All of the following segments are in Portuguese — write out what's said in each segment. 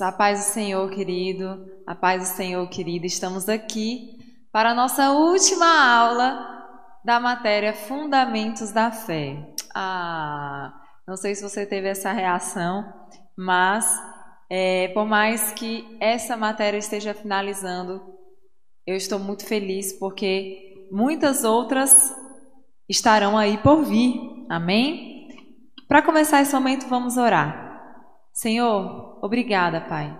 A paz do Senhor, querido, a paz do Senhor, querida. Estamos aqui para a nossa última aula da matéria Fundamentos da Fé. Ah, não sei se você teve essa reação, mas é, por mais que essa matéria esteja finalizando, eu estou muito feliz porque muitas outras estarão aí por vir. Amém? Para começar esse momento, vamos orar. Senhor, obrigada, Pai.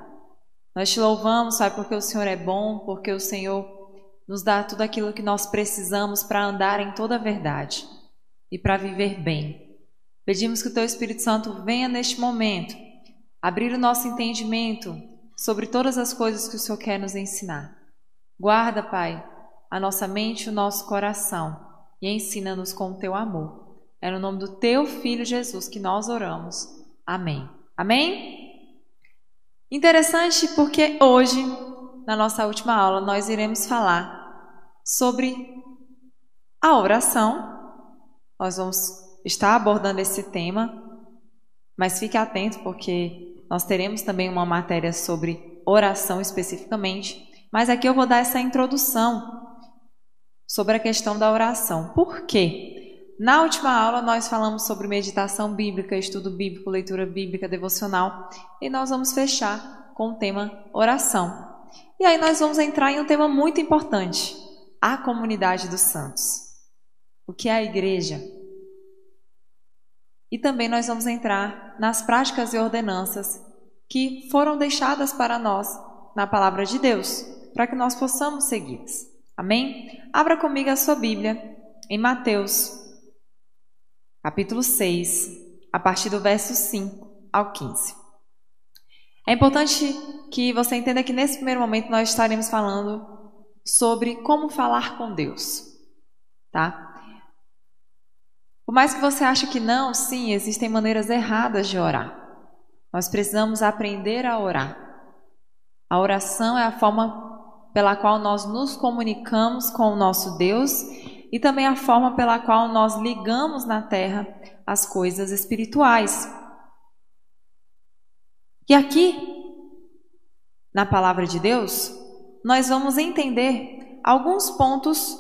Nós te louvamos, Pai, porque o Senhor é bom, porque o Senhor nos dá tudo aquilo que nós precisamos para andar em toda a verdade e para viver bem. Pedimos que o Teu Espírito Santo venha neste momento abrir o nosso entendimento sobre todas as coisas que o Senhor quer nos ensinar. Guarda, Pai, a nossa mente e o nosso coração e ensina-nos com o Teu amor. É no nome do Teu Filho Jesus que nós oramos. Amém. Amém? Interessante porque hoje, na nossa última aula, nós iremos falar sobre a oração. Nós vamos estar abordando esse tema, mas fique atento porque nós teremos também uma matéria sobre oração especificamente. Mas aqui eu vou dar essa introdução sobre a questão da oração. Por quê? Na última aula, nós falamos sobre meditação bíblica, estudo bíblico, leitura bíblica, devocional, e nós vamos fechar com o tema oração. E aí nós vamos entrar em um tema muito importante: a comunidade dos santos. O que é a igreja? E também nós vamos entrar nas práticas e ordenanças que foram deixadas para nós na palavra de Deus, para que nós possamos segui-las. Amém? Abra comigo a sua Bíblia em Mateus capítulo 6, a partir do verso 5 ao 15. É importante que você entenda que nesse primeiro momento nós estaremos falando sobre como falar com Deus, tá? Por mais que você ache que não, sim, existem maneiras erradas de orar. Nós precisamos aprender a orar. A oração é a forma pela qual nós nos comunicamos com o nosso Deus e também a forma pela qual nós ligamos na terra as coisas espirituais. E aqui, na palavra de Deus, nós vamos entender alguns pontos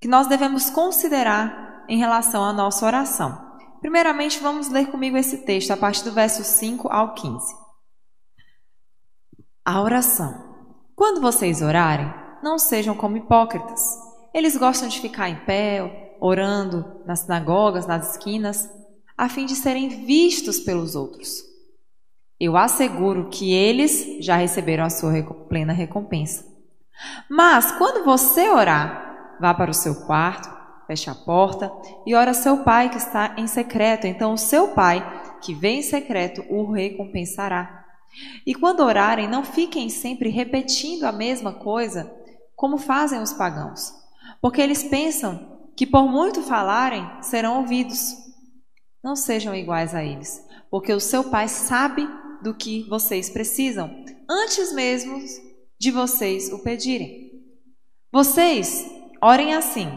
que nós devemos considerar em relação à nossa oração. Primeiramente, vamos ler comigo esse texto, a partir do verso 5 ao 15. A oração. Quando vocês orarem, não sejam como hipócritas eles gostam de ficar em pé, orando nas sinagogas, nas esquinas, a fim de serem vistos pelos outros. Eu asseguro que eles já receberam a sua plena recompensa. Mas quando você orar, vá para o seu quarto, feche a porta e ora seu pai que está em secreto. Então o seu pai, que vem em secreto, o recompensará. E quando orarem, não fiquem sempre repetindo a mesma coisa, como fazem os pagãos porque eles pensam que por muito falarem serão ouvidos. Não sejam iguais a eles, porque o seu Pai sabe do que vocês precisam, antes mesmo de vocês o pedirem. Vocês orem assim: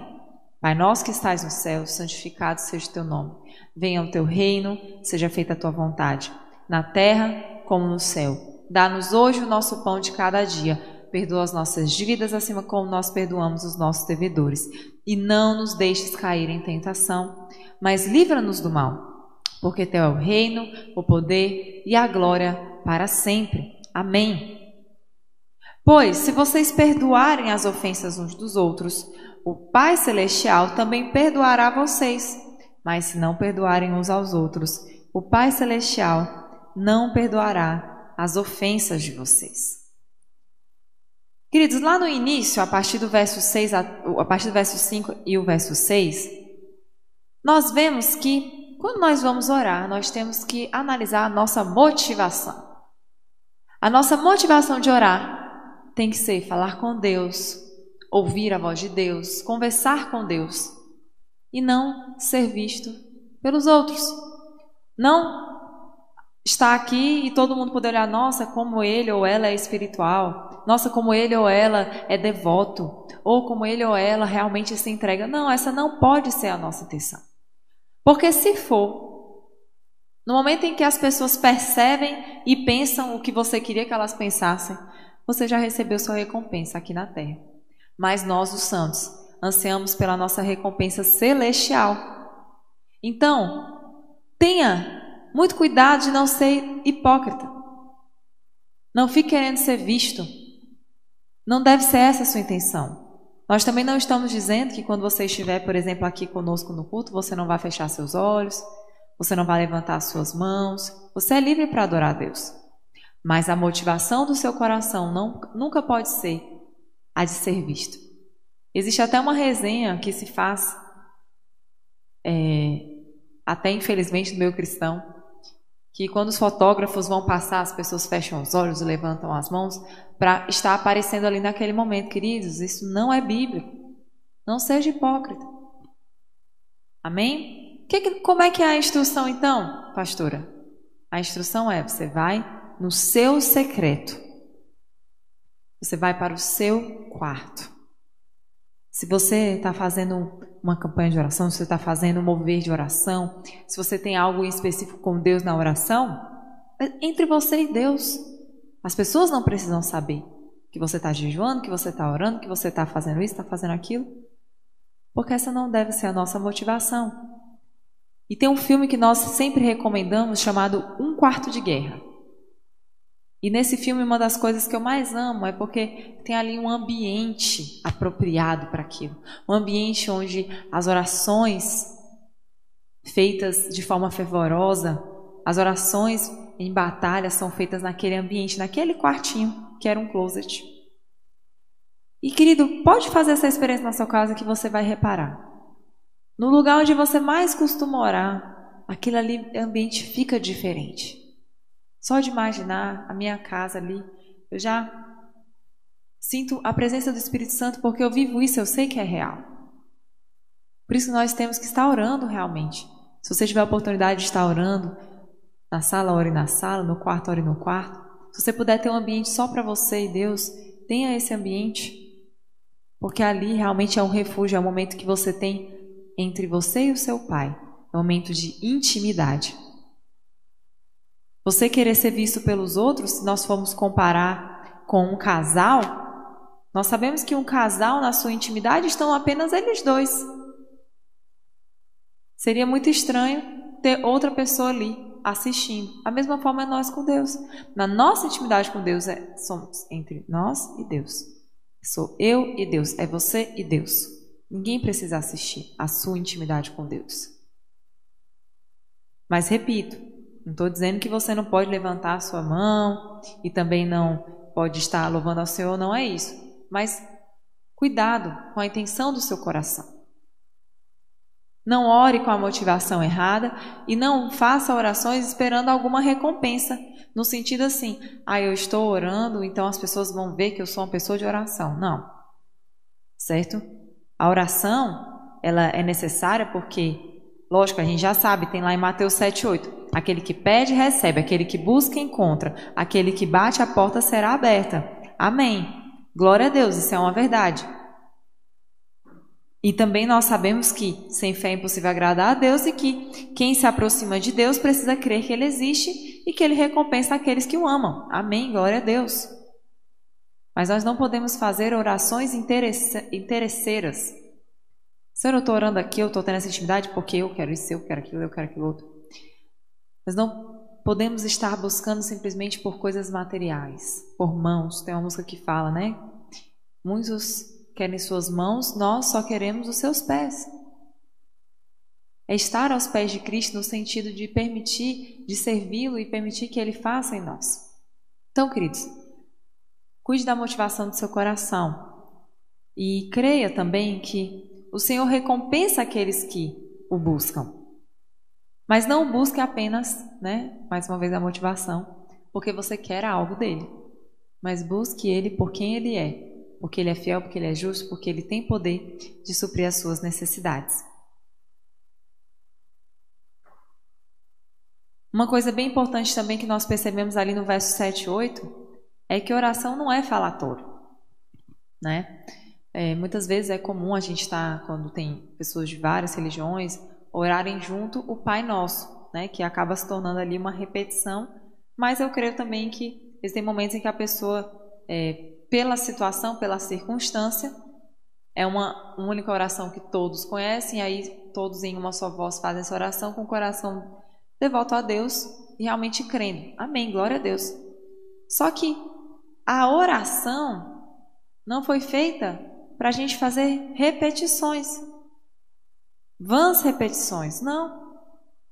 Pai nosso que estás no céu, santificado seja o teu nome. Venha o teu reino, seja feita a tua vontade, na terra como no céu. Dá-nos hoje o nosso pão de cada dia perdoa as nossas dívidas acima como nós perdoamos os nossos devedores. E não nos deixes cair em tentação, mas livra-nos do mal, porque teu é o reino, o poder e a glória para sempre. Amém. Pois, se vocês perdoarem as ofensas uns dos outros, o Pai Celestial também perdoará vocês. Mas se não perdoarem uns aos outros, o Pai Celestial não perdoará as ofensas de vocês. Queridos, lá no início, a partir do verso 6, a, a partir do verso 5 e o verso 6, nós vemos que quando nós vamos orar, nós temos que analisar a nossa motivação. A nossa motivação de orar tem que ser falar com Deus, ouvir a voz de Deus, conversar com Deus e não ser visto pelos outros. Não estar aqui e todo mundo poder olhar, nossa, como ele ou ela é espiritual nossa, como ele ou ela é devoto, ou como ele ou ela realmente se entrega. Não, essa não pode ser a nossa intenção. Porque se for, No momento em que as pessoas percebem e pensam o que você queria que elas pensassem, você já recebeu sua recompensa aqui na terra. Mas nós, os santos, ansiamos pela nossa recompensa celestial. Então, tenha muito cuidado de não ser hipócrita. Não fique querendo ser visto. Não deve ser essa a sua intenção. Nós também não estamos dizendo que quando você estiver, por exemplo, aqui conosco no culto, você não vai fechar seus olhos, você não vai levantar suas mãos. Você é livre para adorar a Deus. Mas a motivação do seu coração não, nunca pode ser a de ser visto. Existe até uma resenha que se faz, é, até infelizmente no meio cristão, que quando os fotógrafos vão passar, as pessoas fecham os olhos e levantam as mãos para estar aparecendo ali naquele momento. Queridos, isso não é bíblico. Não seja hipócrita. Amém? Que, como é que é a instrução então, pastora? A instrução é: você vai no seu secreto. Você vai para o seu quarto. Se você está fazendo uma campanha de oração, se você está fazendo um mover de oração, se você tem algo em específico com Deus na oração, é entre você e Deus. As pessoas não precisam saber que você está jejuando, que você está orando, que você está fazendo isso, está fazendo aquilo, porque essa não deve ser a nossa motivação. E tem um filme que nós sempre recomendamos chamado Um Quarto de Guerra. E nesse filme, uma das coisas que eu mais amo é porque tem ali um ambiente apropriado para aquilo. Um ambiente onde as orações feitas de forma fervorosa, as orações em batalha são feitas naquele ambiente, naquele quartinho que era um closet. E querido, pode fazer essa experiência na sua casa que você vai reparar. No lugar onde você mais costuma orar, aquele ali ambiente fica diferente. Só de imaginar a minha casa ali, eu já sinto a presença do Espírito Santo porque eu vivo isso, eu sei que é real. Por isso nós temos que estar orando realmente. Se você tiver a oportunidade de estar orando na sala, ore na sala, no quarto, ore no quarto. Se você puder ter um ambiente só para você e Deus, tenha esse ambiente. Porque ali realmente é um refúgio, é um momento que você tem entre você e o seu pai. É um momento de intimidade. Você querer ser visto pelos outros, se nós formos comparar com um casal, nós sabemos que um casal, na sua intimidade, estão apenas eles dois. Seria muito estranho ter outra pessoa ali assistindo. A mesma forma é nós com Deus. Na nossa intimidade com Deus, é, somos entre nós e Deus. Sou eu e Deus, é você e Deus. Ninguém precisa assistir a sua intimidade com Deus. Mas repito, não estou dizendo que você não pode levantar a sua mão e também não pode estar louvando ao Senhor, não é isso. Mas cuidado com a intenção do seu coração. Não ore com a motivação errada e não faça orações esperando alguma recompensa, no sentido assim, ah, eu estou orando, então as pessoas vão ver que eu sou uma pessoa de oração. Não. Certo? A oração, ela é necessária porque, lógico, a gente já sabe, tem lá em Mateus 7:8, aquele que pede recebe, aquele que busca encontra, aquele que bate a porta será aberta. Amém. Glória a Deus, isso é uma verdade. E também nós sabemos que sem fé é impossível agradar a Deus e que quem se aproxima de Deus precisa crer que Ele existe e que Ele recompensa aqueles que o amam. Amém, glória a Deus. Mas nós não podemos fazer orações interesseiras. Se eu estou orando aqui, eu estou tendo essa intimidade porque eu quero isso, eu quero aquilo, eu quero aquilo outro. Mas não podemos estar buscando simplesmente por coisas materiais, por mãos. Tem uma música que fala, né? Muitos querem suas mãos, nós só queremos os seus pés. É estar aos pés de Cristo no sentido de permitir, de servi-lo e permitir que ele faça em nós. Então, queridos, Cuide da motivação do seu coração. E creia também que o Senhor recompensa aqueles que o buscam. Mas não busque apenas, né, mais uma vez a motivação, porque você quer algo dele. Mas busque ele por quem ele é, porque ele é fiel, porque ele é justo, porque ele tem poder de suprir as suas necessidades. Uma coisa bem importante também que nós percebemos ali no verso 7 e 8 é que oração não é falatório, né? É, muitas vezes é comum a gente estar, tá, quando tem pessoas de várias religiões, orarem junto o Pai Nosso, né, que acaba se tornando ali uma repetição, mas eu creio também que existem momentos em que a pessoa, é, pela situação, pela circunstância, é uma única oração que todos conhecem, aí todos em uma só voz fazem essa oração com o coração devoto a Deus e realmente crendo. Amém, glória a Deus. Só que a oração não foi feita para a gente fazer repetições, vãs repetições. Não.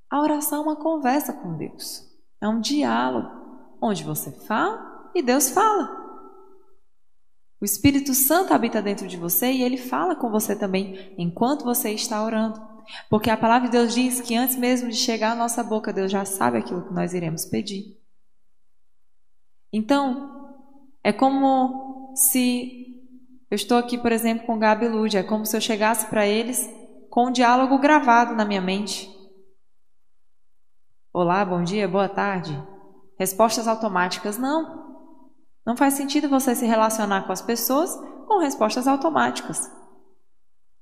A oração é uma conversa com Deus, é um diálogo onde você fala e Deus fala. O Espírito Santo habita dentro de você e ele fala com você também enquanto você está orando. Porque a palavra de Deus diz que antes mesmo de chegar à nossa boca, Deus já sabe aquilo que nós iremos pedir. Então, é como se eu estou aqui, por exemplo, com Gabi Lúdia, é como se eu chegasse para eles com um diálogo gravado na minha mente. Olá, bom dia, boa tarde. Respostas automáticas, não. Não faz sentido você se relacionar com as pessoas com respostas automáticas.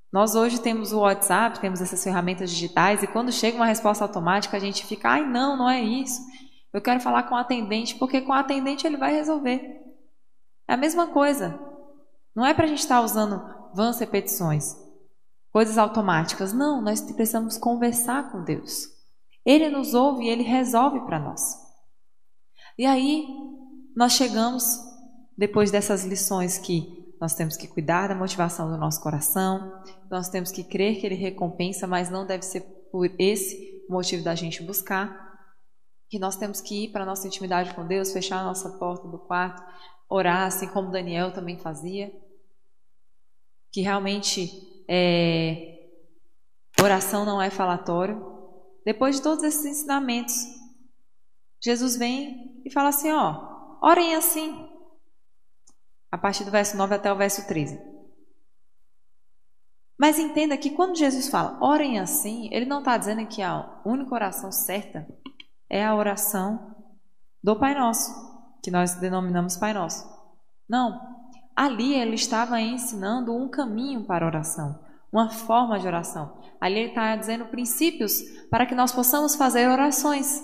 Nós hoje temos o WhatsApp, temos essas ferramentas digitais, e quando chega uma resposta automática, a gente fica, ai, não, não é isso. Eu quero falar com o atendente, porque com o atendente ele vai resolver. É a mesma coisa. Não é para a gente estar usando vãs repetições, coisas automáticas. Não, nós precisamos conversar com Deus. Ele nos ouve e ele resolve para nós. E aí, nós chegamos, depois dessas lições que nós temos que cuidar da motivação do nosso coração, nós temos que crer que Ele recompensa, mas não deve ser por esse motivo da gente buscar. Que nós temos que ir para a nossa intimidade com Deus, fechar a nossa porta do quarto, orar, assim como Daniel também fazia. Que realmente é, oração não é falatório. Depois de todos esses ensinamentos, Jesus vem e fala assim: ó, Orem assim. A partir do verso 9 até o verso 13. Mas entenda que quando Jesus fala orem assim, ele não está dizendo que a única oração certa é a oração do Pai Nosso, que nós denominamos Pai Nosso. Não. Ali ele estava ensinando um caminho para oração, uma forma de oração. Ali ele está dizendo princípios para que nós possamos fazer orações.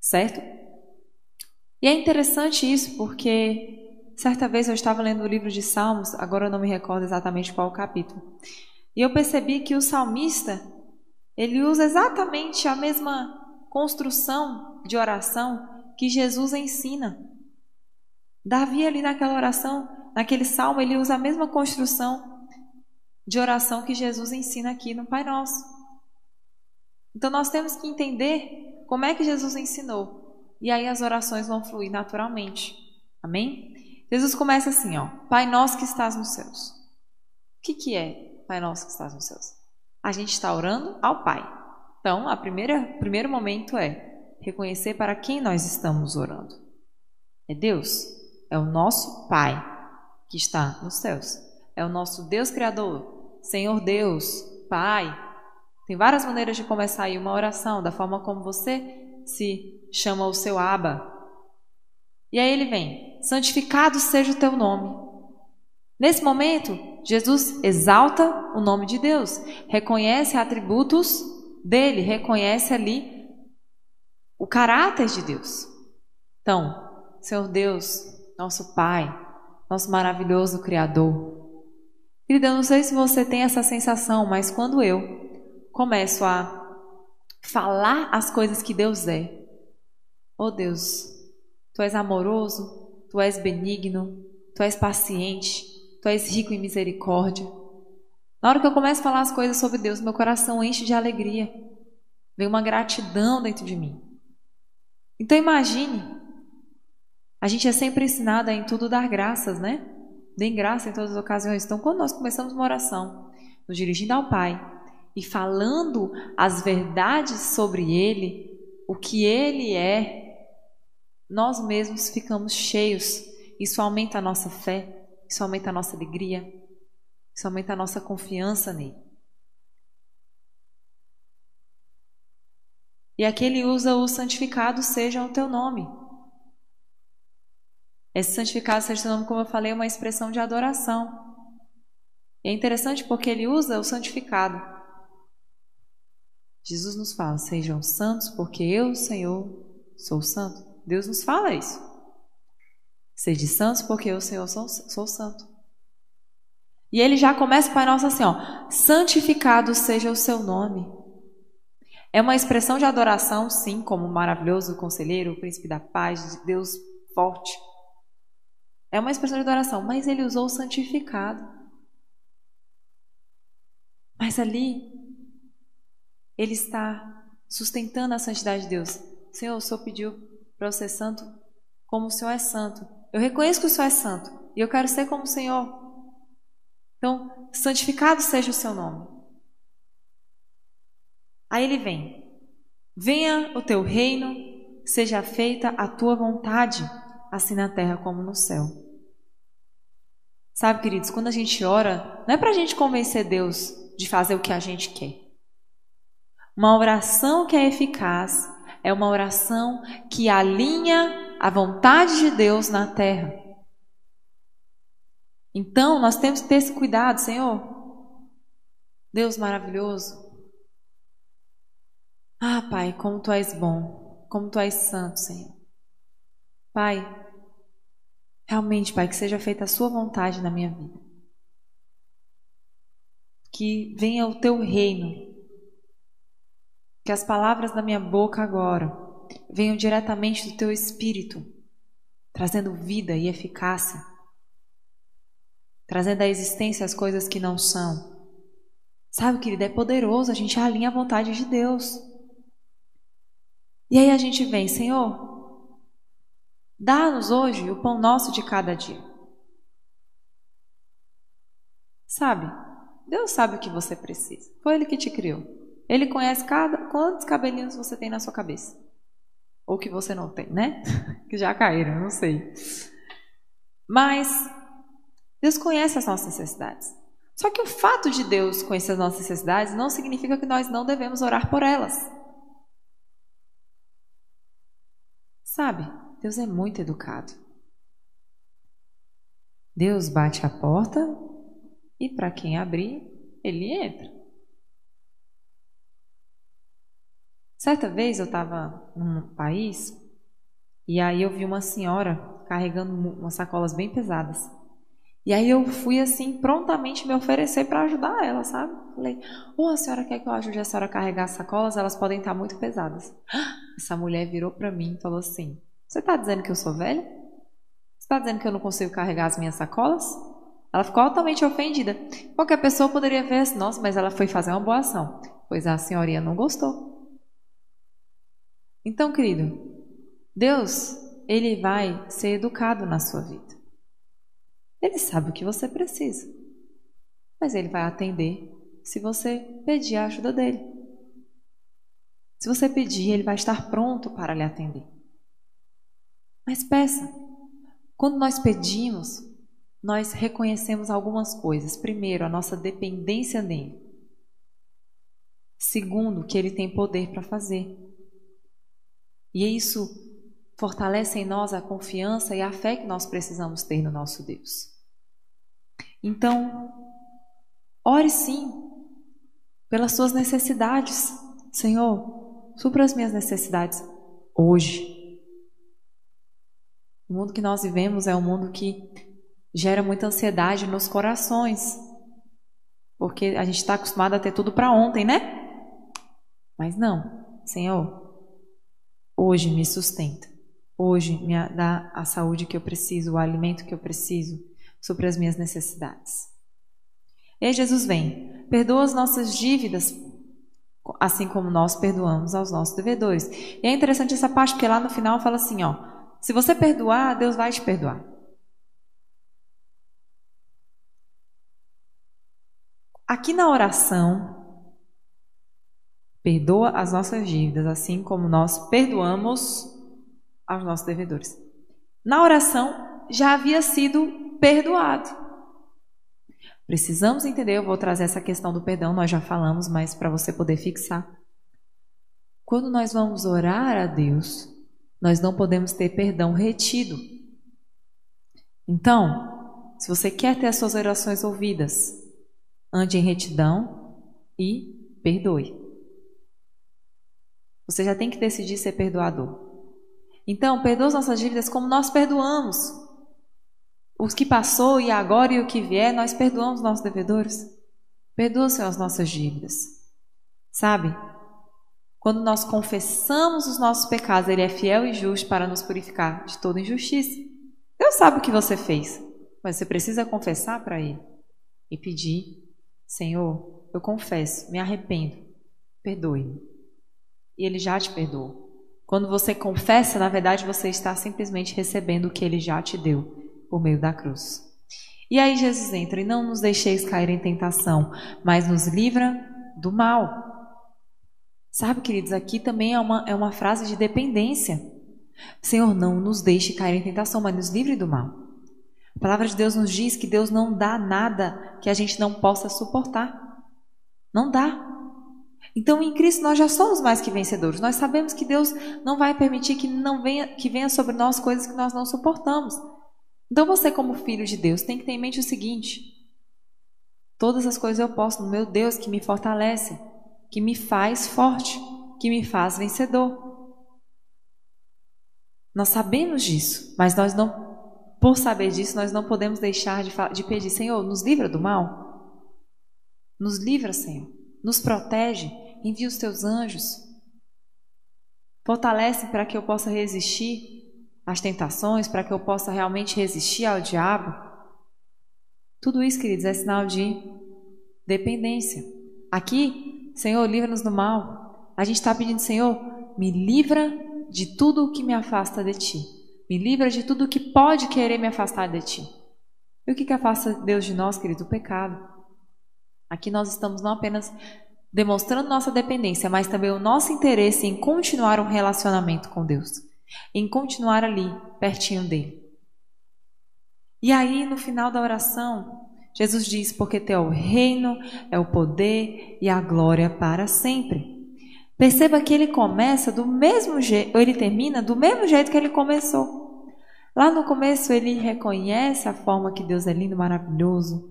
Certo? E é interessante isso porque certa vez eu estava lendo o livro de Salmos, agora eu não me recordo exatamente qual o capítulo, e eu percebi que o salmista ele usa exatamente a mesma construção de oração que Jesus ensina. Davi ali naquela oração, naquele salmo, ele usa a mesma construção de oração que Jesus ensina aqui no Pai Nosso. Então nós temos que entender como é que Jesus ensinou e aí as orações vão fluir naturalmente. Amém? Jesus começa assim, ó: Pai nosso que estás nos céus. O que, que é Pai nosso que estás nos céus? A gente está orando ao Pai. Então, a primeira primeiro momento é reconhecer para quem nós estamos orando. É Deus, é o nosso Pai que está nos céus. É o nosso Deus criador, Senhor Deus, Pai. Tem várias maneiras de começar aí uma oração, da forma como você se chama o seu Aba. E aí ele vem: santificado seja o teu nome. Nesse momento, Jesus exalta o nome de Deus, reconhece atributos dele, reconhece ali o caráter de Deus. Então, Senhor Deus, nosso Pai, nosso maravilhoso Criador. Querida, não sei se você tem essa sensação, mas quando eu começo a falar as coisas que Deus é. Oh Deus, tu és amoroso, tu és benigno, tu és paciente, tu és rico em misericórdia. Na hora que eu começo a falar as coisas sobre Deus, meu coração enche de alegria. Vem uma gratidão dentro de mim. Então imagine, a gente é sempre ensinada em tudo dar graças, né? Dêem graça em todas as ocasiões. Então, quando nós começamos uma oração, nos dirigindo ao Pai, e falando as verdades sobre Ele, o que Ele é, nós mesmos ficamos cheios. Isso aumenta a nossa fé, isso aumenta a nossa alegria, isso aumenta a nossa confiança nele. E aqui ele usa o santificado seja o teu nome. Esse santificado seja o teu nome, como eu falei, é uma expressão de adoração. E é interessante porque ele usa o santificado. Jesus nos fala: sejam santos, porque eu, Senhor, sou santo. Deus nos fala isso. Sede santos, porque eu, Senhor, sou, sou santo. E ele já começa o Pai Nosso assim, ó. Santificado seja o seu nome. É uma expressão de adoração, sim, como maravilhoso conselheiro, o príncipe da paz, de Deus forte. É uma expressão de adoração, mas ele usou o santificado. Mas ali, ele está sustentando a santidade de Deus. Senhor, o Senhor pediu para eu ser santo como o Senhor é santo. Eu reconheço que o Senhor é santo e eu quero ser como o Senhor. Então, santificado seja o seu nome. Aí ele vem. Venha o teu reino, seja feita a tua vontade, assim na terra como no céu. Sabe, queridos, quando a gente ora, não é para a gente convencer Deus de fazer o que a gente quer. Uma oração que é eficaz é uma oração que alinha a vontade de Deus na terra. Então, nós temos que ter esse cuidado, Senhor. Deus maravilhoso. Ah, Pai, como tu és bom, como tu és santo, Senhor. Pai, realmente, Pai, que seja feita a Sua vontade na minha vida. Que venha o teu reino. Que as palavras da minha boca agora venham diretamente do teu espírito, trazendo vida e eficácia trazendo à existência as coisas que não são. Sabe, querida, é poderoso, a gente alinha a vontade de Deus. E aí a gente vem, Senhor, dá-nos hoje o pão nosso de cada dia. Sabe, Deus sabe o que você precisa. Foi Ele que te criou. Ele conhece cada quantos cabelinhos você tem na sua cabeça. Ou que você não tem, né? que já caíram, não sei. Mas Deus conhece as nossas necessidades. Só que o fato de Deus conhecer as nossas necessidades não significa que nós não devemos orar por elas. Sabe, Deus é muito educado. Deus bate a porta e para quem abrir, ele entra. Certa vez eu estava num país e aí eu vi uma senhora carregando umas sacolas bem pesadas. E aí eu fui assim, prontamente me oferecer para ajudar ela, sabe? Falei, ô, oh, a senhora quer que eu ajude a senhora a carregar as sacolas? Elas podem estar muito pesadas. Essa mulher virou para mim e falou assim, você está dizendo que eu sou velha? Você está dizendo que eu não consigo carregar as minhas sacolas? Ela ficou altamente ofendida. Qualquer pessoa poderia ver assim, nossa, mas ela foi fazer uma boa ação. Pois a senhorinha não gostou. Então, querido, Deus, ele vai ser educado na sua vida. Ele sabe o que você precisa, mas ele vai atender se você pedir a ajuda dele. Se você pedir, ele vai estar pronto para lhe atender. Mas peça. Quando nós pedimos, nós reconhecemos algumas coisas. Primeiro, a nossa dependência dele. Segundo, que ele tem poder para fazer. E isso fortalece em nós a confiança e a fé que nós precisamos ter no nosso Deus. Então, ore sim pelas suas necessidades. Senhor, supra as minhas necessidades hoje. O mundo que nós vivemos é um mundo que gera muita ansiedade nos corações, porque a gente está acostumado a ter tudo para ontem, né? Mas não, Senhor, hoje me sustenta. Hoje me dá a saúde que eu preciso, o alimento que eu preciso, sobre as minhas necessidades. E aí Jesus vem, perdoa as nossas dívidas, assim como nós perdoamos aos nossos devedores. E é interessante essa parte, porque lá no final fala assim, ó, se você perdoar, Deus vai te perdoar. Aqui na oração, perdoa as nossas dívidas, assim como nós perdoamos aos nossos devedores. Na oração já havia sido perdoado. Precisamos entender, eu vou trazer essa questão do perdão, nós já falamos, mas para você poder fixar. Quando nós vamos orar a Deus, nós não podemos ter perdão retido. Então, se você quer ter as suas orações ouvidas, ande em retidão e perdoe. Você já tem que decidir ser perdoador. Então, perdoa as nossas dívidas como nós perdoamos. Os que passou e agora e o que vier, nós perdoamos nossos devedores. Perdoa, Senhor, as nossas dívidas. Sabe? Quando nós confessamos os nossos pecados, Ele é fiel e justo para nos purificar de toda injustiça. Deus sabe o que você fez, mas você precisa confessar para Ele e pedir: Senhor, eu confesso, me arrependo, perdoe-me. E Ele já te perdoou. Quando você confessa, na verdade, você está simplesmente recebendo o que Ele já te deu por meio da cruz. E aí Jesus entra e não nos deixeis cair em tentação, mas nos livra do mal. Sabe, queridos, aqui também é uma, é uma frase de dependência. Senhor, não nos deixe cair em tentação, mas nos livre do mal. A palavra de Deus nos diz que Deus não dá nada que a gente não possa suportar. Não dá. Então, em Cristo nós já somos mais que vencedores. Nós sabemos que Deus não vai permitir que não venha que venha sobre nós coisas que nós não suportamos. Então você, como filho de Deus, tem que ter em mente o seguinte: todas as coisas eu posso no meu Deus que me fortalece, que me faz forte, que me faz vencedor. Nós sabemos disso, mas nós não, por saber disso, nós não podemos deixar de, de pedir, Senhor, nos livra do mal. Nos livra, Senhor. Nos protege. Envia os teus anjos. Fortalece para que eu possa resistir as tentações, para que eu possa realmente resistir ao diabo. Tudo isso, queridos, é sinal de dependência. Aqui, Senhor, livra-nos do mal. A gente está pedindo, Senhor, me livra de tudo o que me afasta de Ti. Me livra de tudo o que pode querer me afastar de Ti. E o que, que afasta Deus de nós, querido? O pecado. Aqui nós estamos não apenas demonstrando nossa dependência, mas também o nosso interesse em continuar um relacionamento com Deus em continuar ali, pertinho dele. E aí, no final da oração, Jesus diz: Porque teu é reino, é o poder e a glória para sempre. Perceba que ele começa do mesmo jeito, ele termina do mesmo jeito que ele começou. Lá no começo, ele reconhece a forma que Deus é lindo, maravilhoso,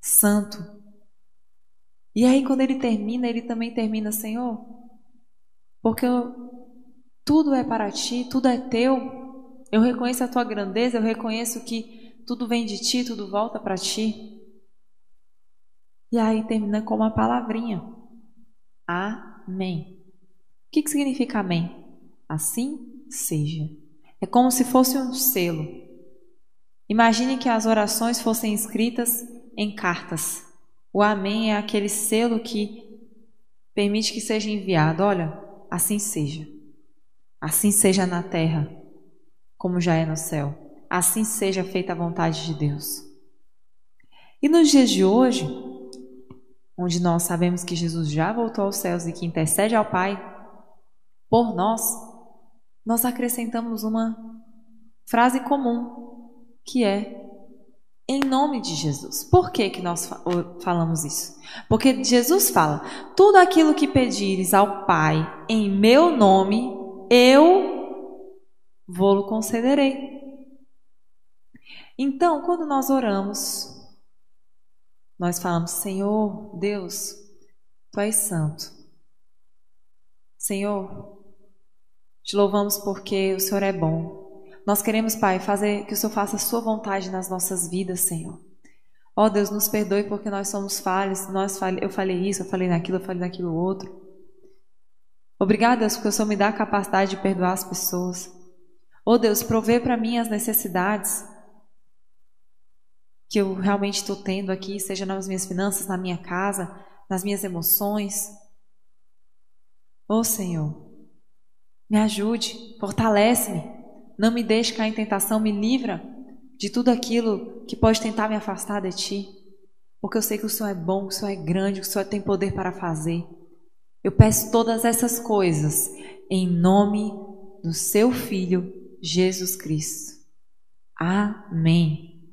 santo. E aí, quando ele termina, ele também termina, Senhor, porque eu tudo é para ti, tudo é teu. Eu reconheço a tua grandeza, eu reconheço que tudo vem de ti, tudo volta para ti. E aí termina com uma palavrinha: Amém. O que, que significa amém? Assim seja. É como se fosse um selo. Imagine que as orações fossem escritas em cartas. O amém é aquele selo que permite que seja enviado. Olha, assim seja. Assim seja na terra, como já é no céu. Assim seja feita a vontade de Deus. E nos dias de hoje, onde nós sabemos que Jesus já voltou aos céus e que intercede ao Pai por nós, nós acrescentamos uma frase comum, que é em nome de Jesus. Por que, que nós falamos isso? Porque Jesus fala: tudo aquilo que pedires ao Pai em meu nome, eu vou-lo concederei. Então, quando nós oramos, nós falamos: Senhor, Deus, Tu és santo. Senhor, te louvamos porque o Senhor é bom. Nós queremos, Pai, fazer que o Senhor faça a Sua vontade nas nossas vidas, Senhor. Ó oh, Deus, nos perdoe porque nós somos falhos. Nós eu falei isso, eu falei naquilo, eu falei naquilo outro. Obrigada, Deus, porque o Senhor me dá a capacidade de perdoar as pessoas. Oh Deus, provê para mim as necessidades que eu realmente estou tendo aqui, seja nas minhas finanças, na minha casa, nas minhas emoções. Oh Senhor, me ajude, fortalece-me, não me deixe cair em tentação, me livra de tudo aquilo que pode tentar me afastar de Ti, porque eu sei que o Senhor é bom, que o Senhor é grande, que o Senhor tem poder para fazer. Eu peço todas essas coisas em nome do seu Filho Jesus Cristo. Amém.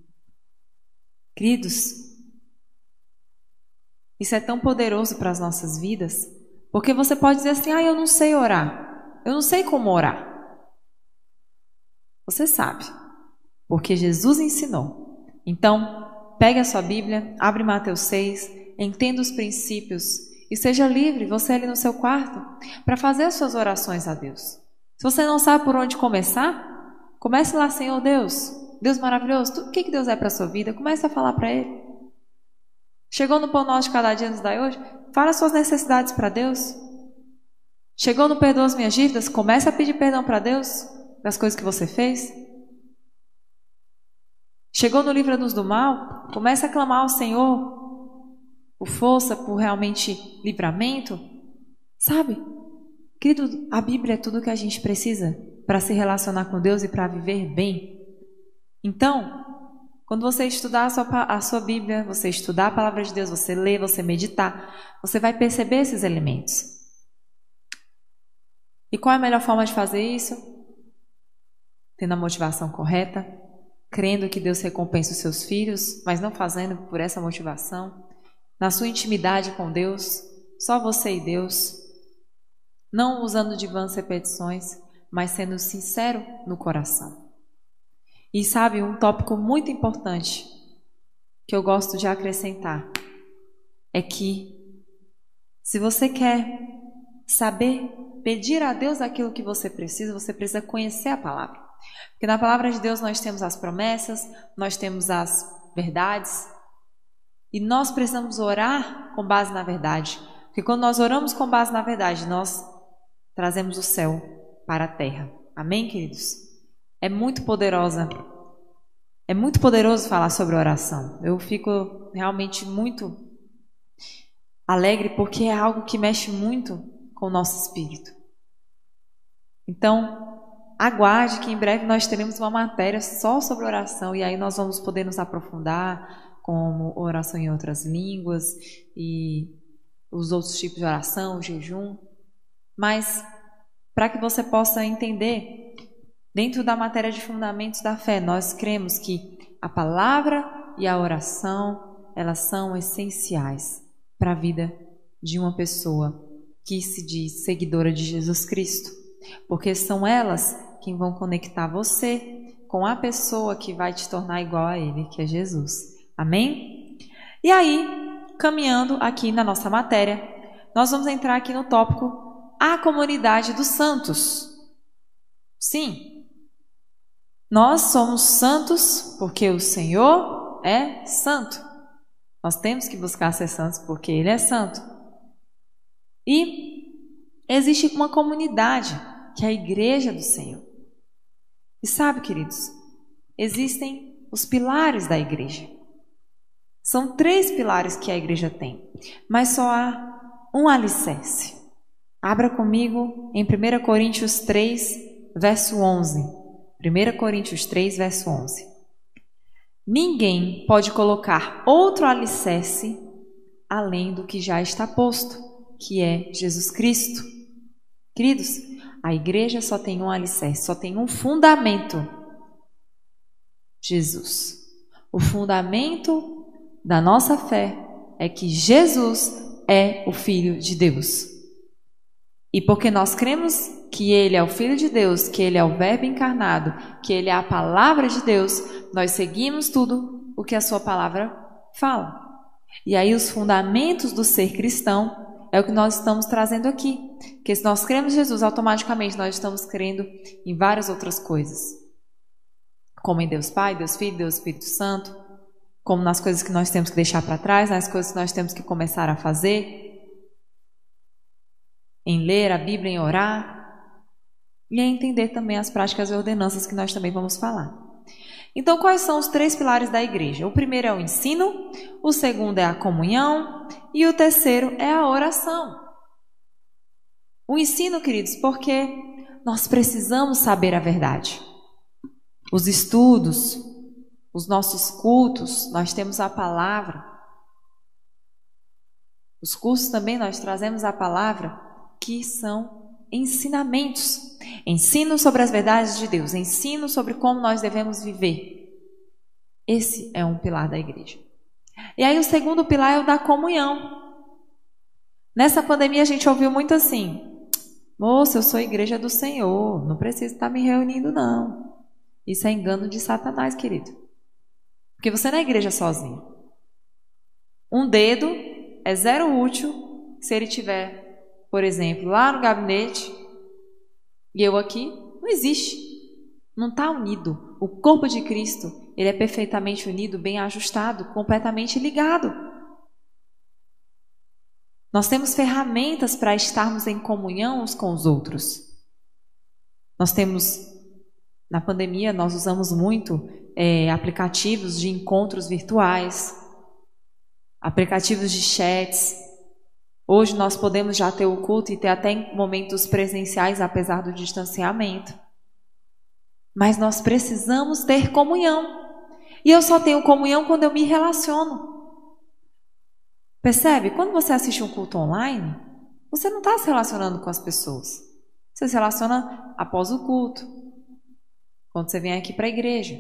Queridos, isso é tão poderoso para as nossas vidas, porque você pode dizer assim: ah, eu não sei orar, eu não sei como orar. Você sabe, porque Jesus ensinou. Então, pegue a sua Bíblia, abre Mateus 6, entenda os princípios e seja livre, você ali no seu quarto, para fazer as suas orações a Deus. Se você não sabe por onde começar, comece lá, Senhor Deus, Deus maravilhoso, o que, Deus é para a sua vida? Comece a falar para Ele. Chegou no pão nosso de cada dia nos dá hoje? Fala as suas necessidades para Deus. Chegou no perdoa as minhas dívidas? Comece a pedir perdão para Deus das coisas que você fez. Chegou no livra-nos do mal? Comece a clamar ao Senhor por força, por realmente livramento. Sabe? Querido, a Bíblia é tudo que a gente precisa para se relacionar com Deus e para viver bem. Então, quando você estudar a sua, a sua Bíblia, você estudar a palavra de Deus, você ler, você meditar, você vai perceber esses elementos. E qual é a melhor forma de fazer isso? Tendo a motivação correta, crendo que Deus recompensa os seus filhos, mas não fazendo por essa motivação, na sua intimidade com Deus, só você e Deus, não usando de vãs repetições, mas sendo sincero no coração. E sabe, um tópico muito importante que eu gosto de acrescentar é que se você quer saber pedir a Deus aquilo que você precisa, você precisa conhecer a palavra. Porque na palavra de Deus nós temos as promessas, nós temos as verdades, e nós precisamos orar com base na verdade. Porque quando nós oramos com base na verdade, nós trazemos o céu para a terra. Amém, queridos? É muito poderosa. É muito poderoso falar sobre oração. Eu fico realmente muito alegre porque é algo que mexe muito com o nosso espírito. Então, aguarde que em breve nós teremos uma matéria só sobre oração e aí nós vamos poder nos aprofundar como oração em outras línguas e os outros tipos de oração, jejum. Mas para que você possa entender, dentro da matéria de fundamentos da fé, nós cremos que a palavra e a oração, elas são essenciais para a vida de uma pessoa que se diz seguidora de Jesus Cristo, porque são elas quem vão conectar você com a pessoa que vai te tornar igual a ele, que é Jesus. Amém? E aí, caminhando aqui na nossa matéria, nós vamos entrar aqui no tópico a comunidade dos santos. Sim, nós somos santos porque o Senhor é santo. Nós temos que buscar ser santos porque Ele é santo. E existe uma comunidade que é a igreja do Senhor. E sabe, queridos, existem os pilares da igreja. São três pilares que a igreja tem, mas só há um alicerce. Abra comigo em 1 Coríntios 3, verso 11. 1 Coríntios 3, verso 11. Ninguém pode colocar outro alicerce além do que já está posto, que é Jesus Cristo. Queridos, a igreja só tem um alicerce, só tem um fundamento: Jesus. O fundamento da nossa fé é que Jesus é o Filho de Deus. E porque nós cremos que Ele é o Filho de Deus, que Ele é o Verbo encarnado, que Ele é a palavra de Deus, nós seguimos tudo o que a Sua palavra fala. E aí, os fundamentos do ser cristão é o que nós estamos trazendo aqui. Que se nós cremos em Jesus, automaticamente nós estamos crendo em várias outras coisas. Como em Deus Pai, Deus Filho, Deus Espírito Santo, como nas coisas que nós temos que deixar para trás, nas coisas que nós temos que começar a fazer, em ler a Bíblia, em orar, e em entender também as práticas e ordenanças que nós também vamos falar. Então, quais são os três pilares da igreja? O primeiro é o ensino, o segundo é a comunhão e o terceiro é a oração. O ensino, queridos, porque nós precisamos saber a verdade. Os estudos, os nossos cultos, nós temos a palavra. Os cursos também nós trazemos a palavra, que são ensinamentos. Ensino sobre as verdades de Deus, ensino sobre como nós devemos viver. Esse é um pilar da igreja. E aí o segundo pilar é o da comunhão. Nessa pandemia a gente ouviu muito assim: Moça, eu sou igreja do Senhor, não preciso estar me reunindo, não. Isso é engano de Satanás, querido. Porque você não é igreja sozinho. Um dedo é zero útil se ele tiver, por exemplo, lá no gabinete e eu aqui. Não existe. Não está unido. O corpo de Cristo, ele é perfeitamente unido, bem ajustado, completamente ligado. Nós temos ferramentas para estarmos em comunhão uns com os outros. Nós temos, na pandemia, nós usamos muito é, aplicativos de encontros virtuais, aplicativos de chats. Hoje nós podemos já ter o culto e ter até momentos presenciais, apesar do distanciamento. Mas nós precisamos ter comunhão. E eu só tenho comunhão quando eu me relaciono. Percebe? Quando você assiste um culto online, você não está se relacionando com as pessoas. Você se relaciona após o culto, quando você vem aqui para a igreja.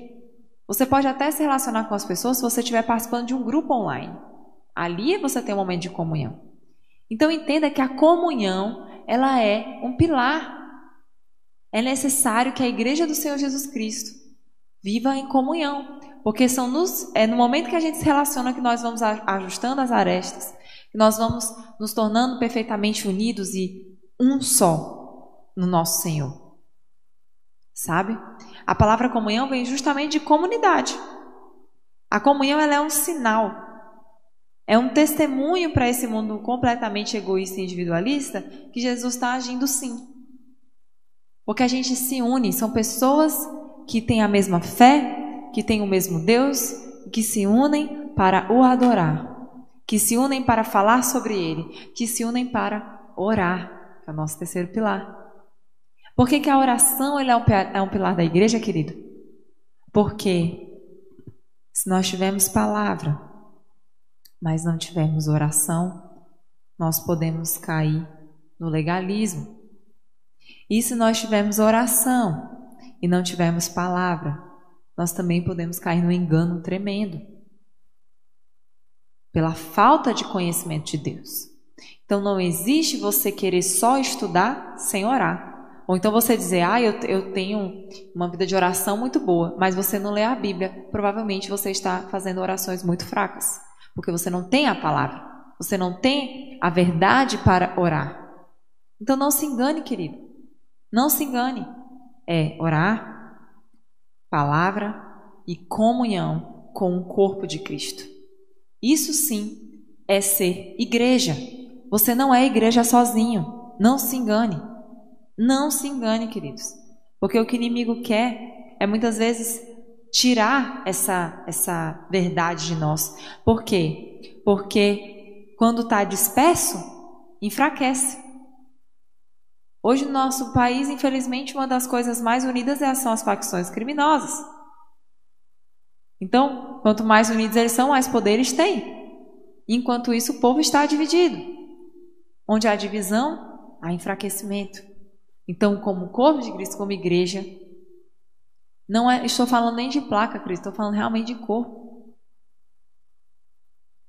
Você pode até se relacionar com as pessoas se você estiver participando de um grupo online. Ali você tem um momento de comunhão. Então entenda que a comunhão, ela é um pilar. É necessário que a igreja do Senhor Jesus Cristo viva em comunhão. Porque são nos, é no momento que a gente se relaciona que nós vamos ajustando as arestas, que nós vamos nos tornando perfeitamente unidos e um só no nosso Senhor. Sabe? A palavra comunhão vem justamente de comunidade. A comunhão ela é um sinal, é um testemunho para esse mundo completamente egoísta e individualista que Jesus está agindo sim. Porque a gente se une, são pessoas que têm a mesma fé, que têm o mesmo Deus, que se unem para o adorar, que se unem para falar sobre Ele, que se unem para orar, que é o nosso terceiro pilar. Por que, que a oração é, um, é um pilar da igreja, querido? Porque se nós tivermos palavra, mas não tivermos oração, nós podemos cair no legalismo. E se nós tivermos oração e não tivermos palavra, nós também podemos cair no engano tremendo pela falta de conhecimento de Deus. Então não existe você querer só estudar sem orar. Ou então você dizer, ah, eu, eu tenho uma vida de oração muito boa, mas você não lê a Bíblia. Provavelmente você está fazendo orações muito fracas, porque você não tem a palavra, você não tem a verdade para orar. Então não se engane, querido. Não se engane. É orar, palavra e comunhão com o corpo de Cristo. Isso sim é ser igreja. Você não é igreja sozinho. Não se engane. Não se engane, queridos. Porque o que o inimigo quer é muitas vezes tirar essa, essa verdade de nós. Por quê? Porque quando está disperso, enfraquece. Hoje no nosso país, infelizmente, uma das coisas mais unidas é são as facções criminosas. Então, quanto mais unidos eles são, mais poder eles têm. Enquanto isso, o povo está dividido. Onde há divisão, há enfraquecimento. Então, como corpo de Cristo, como igreja, não é, estou falando nem de placa, Cristo, estou falando realmente de corpo.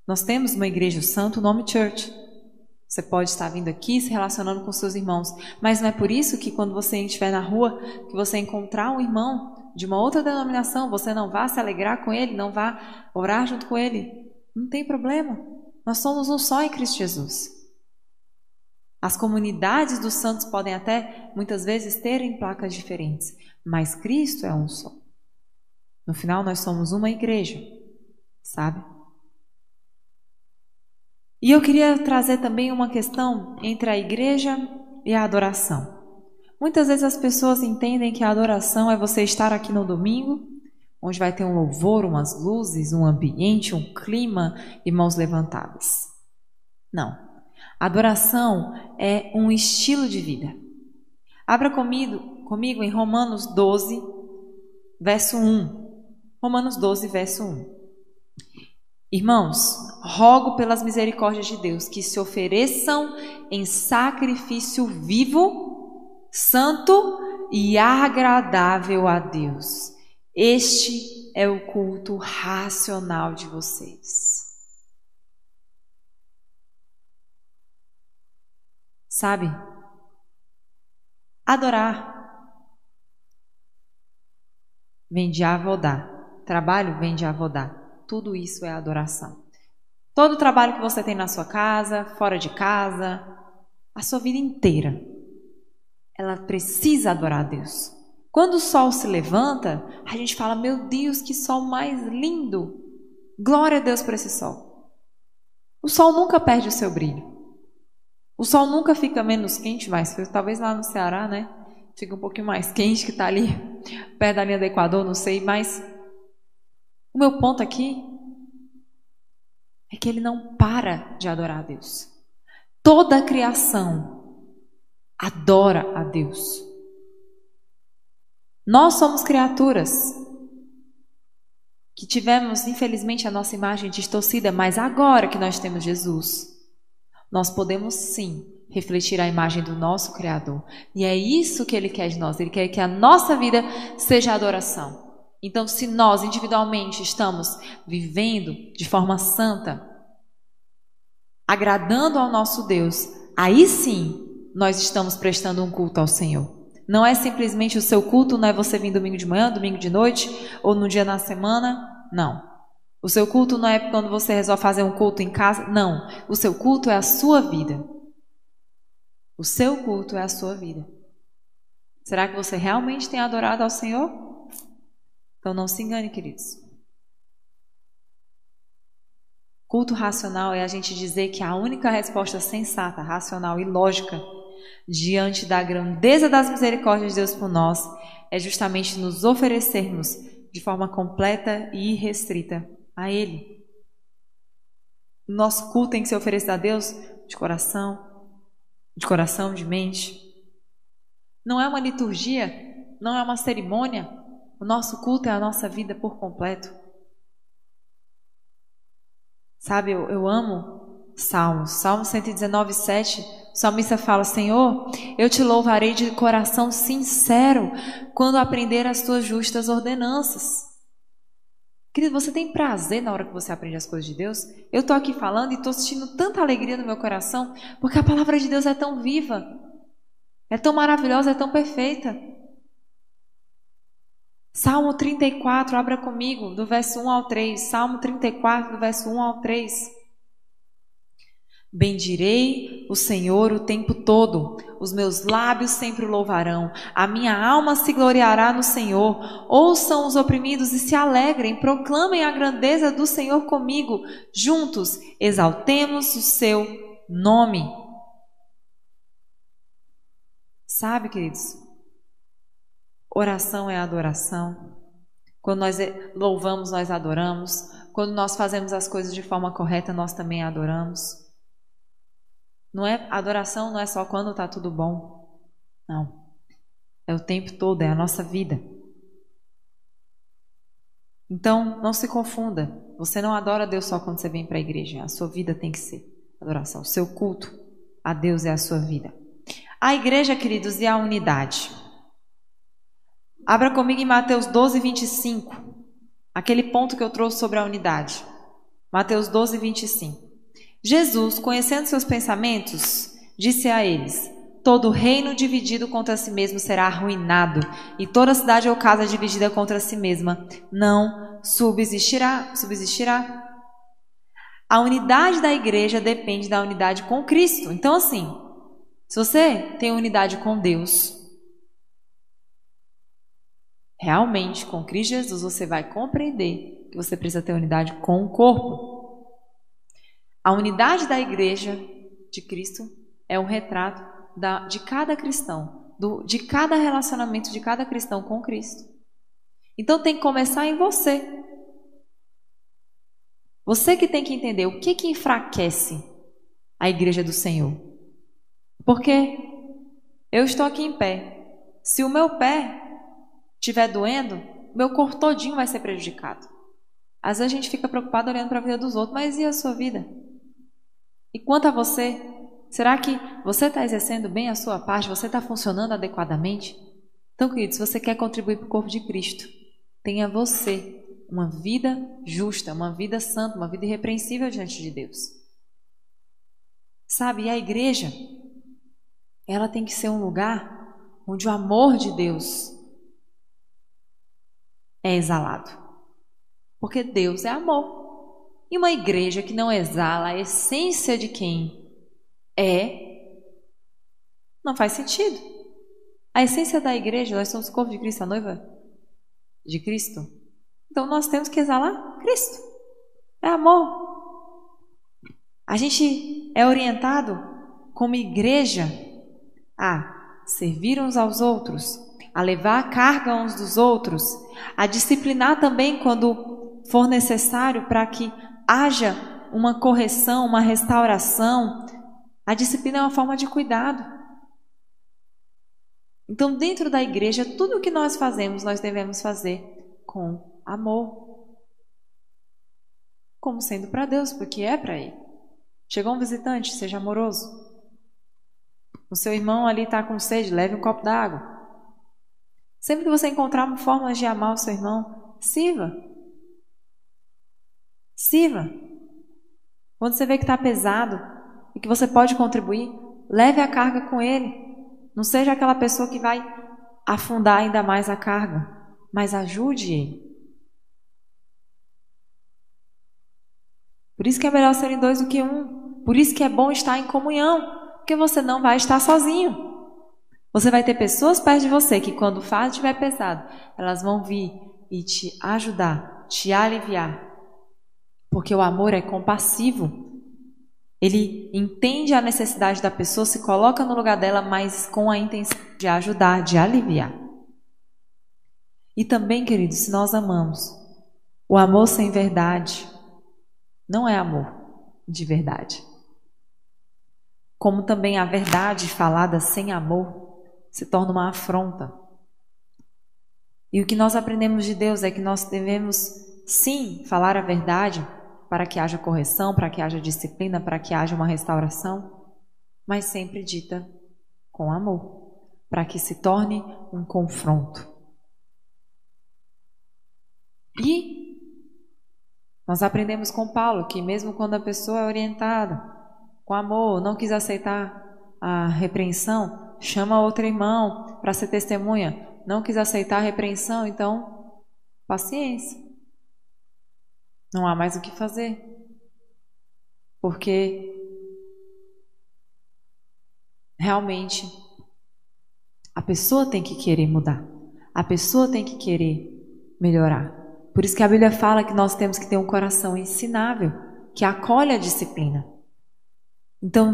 Nós temos uma igreja santa, o nome Church. Você pode estar vindo aqui se relacionando com seus irmãos, mas não é por isso que quando você estiver na rua, que você encontrar um irmão de uma outra denominação, você não vá se alegrar com ele, não vá orar junto com ele. Não tem problema. Nós somos um só em Cristo Jesus. As comunidades dos santos podem até muitas vezes terem placas diferentes, mas Cristo é um só. No final, nós somos uma igreja, sabe? E eu queria trazer também uma questão entre a igreja e a adoração. Muitas vezes as pessoas entendem que a adoração é você estar aqui no domingo, onde vai ter um louvor, umas luzes, um ambiente, um clima e mãos levantadas. Não. Adoração é um estilo de vida. Abra comigo, comigo em Romanos 12, verso 1. Romanos 12, verso 1. Irmãos, rogo pelas misericórdias de Deus que se ofereçam em sacrifício vivo, santo e agradável a Deus. Este é o culto racional de vocês. Sabe? Adorar vem de avodar. Trabalho vem de avodar. Tudo isso é adoração. Todo o trabalho que você tem na sua casa, fora de casa, a sua vida inteira, ela precisa adorar a Deus. Quando o sol se levanta, a gente fala: Meu Deus, que sol mais lindo! Glória a Deus por esse sol. O sol nunca perde o seu brilho. O sol nunca fica menos quente, mais frio. Talvez lá no Ceará, né? Fica um pouquinho mais quente que está ali perto da linha do Equador, não sei. Mas o meu ponto aqui é que ele não para de adorar a Deus. Toda a criação adora a Deus. Nós somos criaturas que tivemos, infelizmente, a nossa imagem distorcida, mas agora que nós temos Jesus, nós podemos sim refletir a imagem do nosso Criador. E é isso que Ele quer de nós. Ele quer que a nossa vida seja adoração. Então, se nós individualmente estamos vivendo de forma santa, agradando ao nosso Deus, aí sim nós estamos prestando um culto ao Senhor. Não é simplesmente o seu culto, não é você vir domingo de manhã, domingo de noite ou no dia na semana. Não. O seu culto não é quando você resolve fazer um culto em casa. Não. O seu culto é a sua vida. O seu culto é a sua vida. Será que você realmente tem adorado ao Senhor? Então não se engane, queridos. Culto racional é a gente dizer que a única resposta sensata, racional e lógica diante da grandeza das misericórdias de Deus por nós, é justamente nos oferecermos de forma completa e irrestrita a Ele. Nosso culto tem que ser oferecido a Deus de coração, de coração, de mente. Não é uma liturgia, não é uma cerimônia. O nosso culto é a nossa vida por completo. Sabe, eu, eu amo Salmos. Salmo 119, 7 o salmista fala: Senhor, eu te louvarei de coração sincero quando aprender as tuas justas ordenanças. Querido, você tem prazer na hora que você aprende as coisas de Deus? Eu estou aqui falando e estou sentindo tanta alegria no meu coração, porque a palavra de Deus é tão viva, é tão maravilhosa, é tão perfeita. Salmo 34, abra comigo, do verso 1 ao 3. Salmo 34, do verso 1 ao 3. Bendirei o Senhor o tempo todo, os meus lábios sempre o louvarão, a minha alma se gloriará no Senhor. Ouçam os oprimidos e se alegrem, proclamem a grandeza do Senhor comigo, juntos exaltemos o seu nome. Sabe, queridos, oração é adoração. Quando nós louvamos, nós adoramos. Quando nós fazemos as coisas de forma correta, nós também adoramos. Não é adoração não é só quando está tudo bom. Não. É o tempo todo, é a nossa vida. Então, não se confunda. Você não adora Deus só quando você vem para a igreja. A sua vida tem que ser adoração. O seu culto a Deus é a sua vida. A igreja, queridos, e a unidade. Abra comigo em Mateus 12, 25. Aquele ponto que eu trouxe sobre a unidade. Mateus 12, 25. Jesus, conhecendo seus pensamentos, disse a eles: Todo reino dividido contra si mesmo será arruinado, e toda cidade ou casa dividida contra si mesma não subsistirá. subsistirá. A unidade da igreja depende da unidade com Cristo. Então, assim, se você tem unidade com Deus, realmente com Cristo Jesus, você vai compreender que você precisa ter unidade com o corpo. A unidade da igreja de Cristo é um retrato da, de cada cristão, do, de cada relacionamento de cada cristão com Cristo. Então tem que começar em você. Você que tem que entender o que, que enfraquece a igreja do Senhor. Porque eu estou aqui em pé. Se o meu pé estiver doendo, meu corpo todinho vai ser prejudicado. Às vezes a gente fica preocupado olhando para a vida dos outros, mas e a sua vida? E quanto a você, será que você está exercendo bem a sua parte? Você está funcionando adequadamente? Então, querido, se você quer contribuir para o corpo de Cristo, tenha você uma vida justa, uma vida santa, uma vida irrepreensível diante de Deus. Sabe, e a igreja, ela tem que ser um lugar onde o amor de Deus é exalado. Porque Deus é amor. E uma igreja que não exala a essência de quem é, não faz sentido. A essência da igreja, nós somos o corpo de Cristo, a noiva de Cristo. Então nós temos que exalar Cristo. É amor. A gente é orientado como igreja a servir uns aos outros, a levar a carga uns dos outros, a disciplinar também quando for necessário para que haja uma correção, uma restauração. A disciplina é uma forma de cuidado. Então, dentro da igreja, tudo o que nós fazemos, nós devemos fazer com amor. Como sendo para Deus, porque é para Ele. Chegou um visitante, seja amoroso. O seu irmão ali está com sede, leve um copo d'água. Sempre que você encontrar formas de amar o seu irmão, sirva. Sirva. Quando você vê que está pesado e que você pode contribuir, leve a carga com ele. Não seja aquela pessoa que vai afundar ainda mais a carga, mas ajude ele. Por isso que é melhor serem dois do que um. Por isso que é bom estar em comunhão, porque você não vai estar sozinho. Você vai ter pessoas perto de você que, quando o fardo estiver pesado, elas vão vir e te ajudar, te aliviar, porque o amor é compassivo. Ele entende a necessidade da pessoa, se coloca no lugar dela, mas com a intenção de ajudar, de aliviar. E também, queridos, se nós amamos, o amor sem verdade não é amor de verdade. Como também a verdade falada sem amor se torna uma afronta. E o que nós aprendemos de Deus é que nós devemos sim falar a verdade para que haja correção, para que haja disciplina, para que haja uma restauração, mas sempre dita com amor, para que se torne um confronto. E nós aprendemos com Paulo que, mesmo quando a pessoa é orientada com amor, não quis aceitar a repreensão, chama outro irmão para ser testemunha, não quis aceitar a repreensão, então, paciência. Não há mais o que fazer. Porque realmente a pessoa tem que querer mudar. A pessoa tem que querer melhorar. Por isso que a Bíblia fala que nós temos que ter um coração ensinável, que acolhe a disciplina. Então,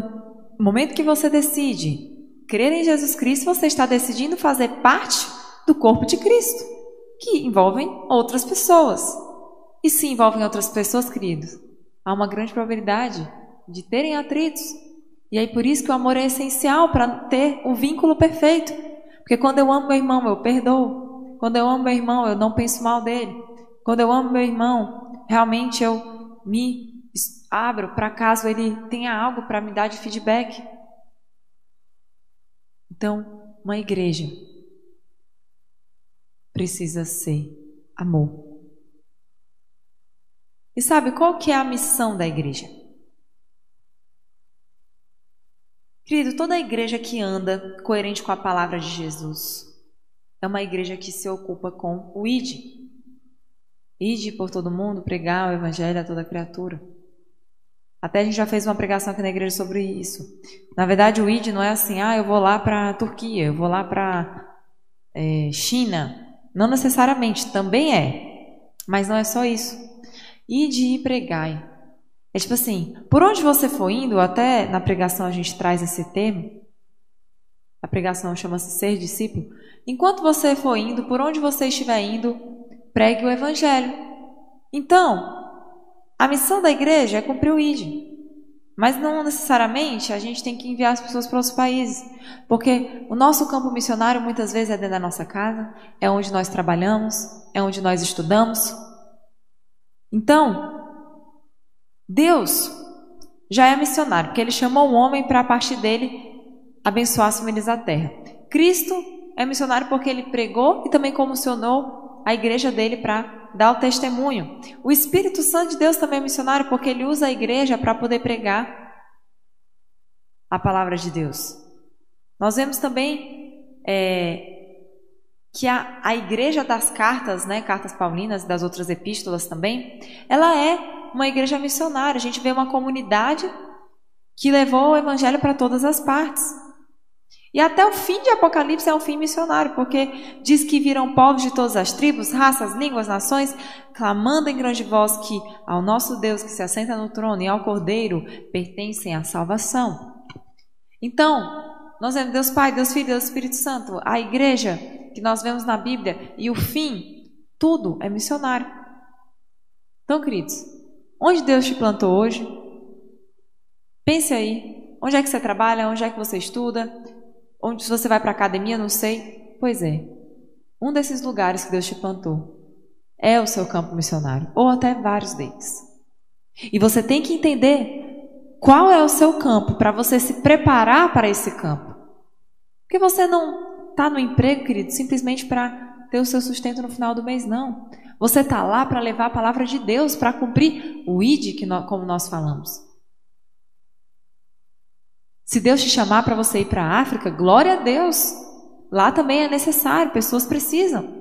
no momento que você decide crer em Jesus Cristo, você está decidindo fazer parte do corpo de Cristo, que envolvem outras pessoas. E se envolvem outras pessoas, queridos, há uma grande probabilidade de terem atritos. E aí por isso que o amor é essencial para ter o vínculo perfeito. Porque quando eu amo meu irmão, eu perdoo. Quando eu amo meu irmão, eu não penso mal dele. Quando eu amo meu irmão, realmente eu me abro para caso ele tenha algo para me dar de feedback. Então, uma igreja precisa ser amor. E sabe qual que é a missão da igreja? Querido, toda igreja que anda coerente com a palavra de Jesus é uma igreja que se ocupa com o ID. ID por todo mundo, pregar o evangelho a toda criatura. Até a gente já fez uma pregação aqui na igreja sobre isso. Na verdade, o ID não é assim, ah, eu vou lá para a Turquia, eu vou lá para é, China. Não necessariamente, também é. Mas não é só isso. Ide e pregai. É tipo assim, por onde você for indo, até na pregação a gente traz esse termo. A pregação chama-se ser discípulo. Enquanto você for indo, por onde você estiver indo, pregue o evangelho. Então, a missão da igreja é cumprir o ID. Mas não necessariamente a gente tem que enviar as pessoas para outros países. Porque o nosso campo missionário muitas vezes é dentro da nossa casa, é onde nós trabalhamos, é onde nós estudamos, então, Deus já é missionário, porque ele chamou o homem para a partir dele abençoar as famílias da terra. Cristo é missionário porque ele pregou e também comissionou a igreja dele para dar o testemunho. O Espírito Santo de Deus também é missionário porque ele usa a igreja para poder pregar a palavra de Deus. Nós vemos também é, que a, a igreja das cartas, né, cartas paulinas, das outras epístolas também, ela é uma igreja missionária. A gente vê uma comunidade que levou o evangelho para todas as partes. E até o fim de Apocalipse é um fim missionário, porque diz que viram povos de todas as tribos, raças, línguas, nações, clamando em grande voz que ao nosso Deus que se assenta no trono e ao Cordeiro pertencem a salvação. Então, nós vemos Deus Pai, Deus Filho, Deus Espírito Santo, a igreja que nós vemos na Bíblia e o fim, tudo é missionário. Então, queridos, onde Deus te plantou hoje? Pense aí. Onde é que você trabalha? Onde é que você estuda? Onde se você vai para a academia? Não sei. Pois é. Um desses lugares que Deus te plantou é o seu campo missionário, ou até vários deles. E você tem que entender qual é o seu campo para você se preparar para esse campo. Porque você não está no emprego, querido, simplesmente para ter o seu sustento no final do mês, não. Você está lá para levar a palavra de Deus, para cumprir o ID, que nós, como nós falamos. Se Deus te chamar para você ir para a África, glória a Deus. Lá também é necessário, pessoas precisam.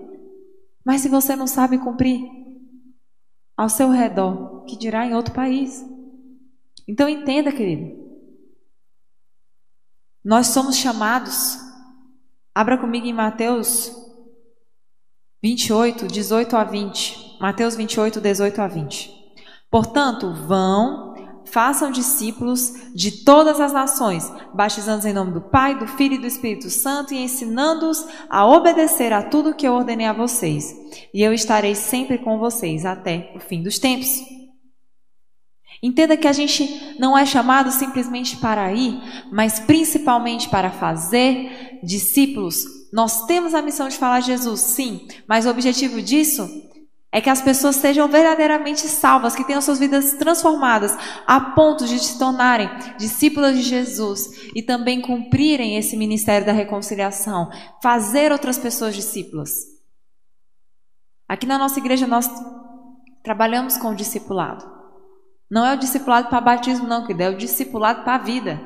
Mas se você não sabe cumprir ao seu redor, que dirá em outro país? Então entenda, querido. Nós somos chamados. Abra comigo em Mateus 28, 18 a 20. Mateus 28, 18 a 20. Portanto, vão, façam discípulos de todas as nações, batizando-os em nome do Pai, do Filho e do Espírito Santo e ensinando-os a obedecer a tudo que eu ordenei a vocês. E eu estarei sempre com vocês até o fim dos tempos. Entenda que a gente não é chamado simplesmente para ir, mas principalmente para fazer discípulos. Nós temos a missão de falar Jesus, sim, mas o objetivo disso é que as pessoas sejam verdadeiramente salvas, que tenham suas vidas transformadas a ponto de se tornarem discípulas de Jesus e também cumprirem esse ministério da reconciliação, fazer outras pessoas discípulas. Aqui na nossa igreja nós trabalhamos com o discipulado. Não é o discipulado para batismo, não, querido, é o discipulado para a vida.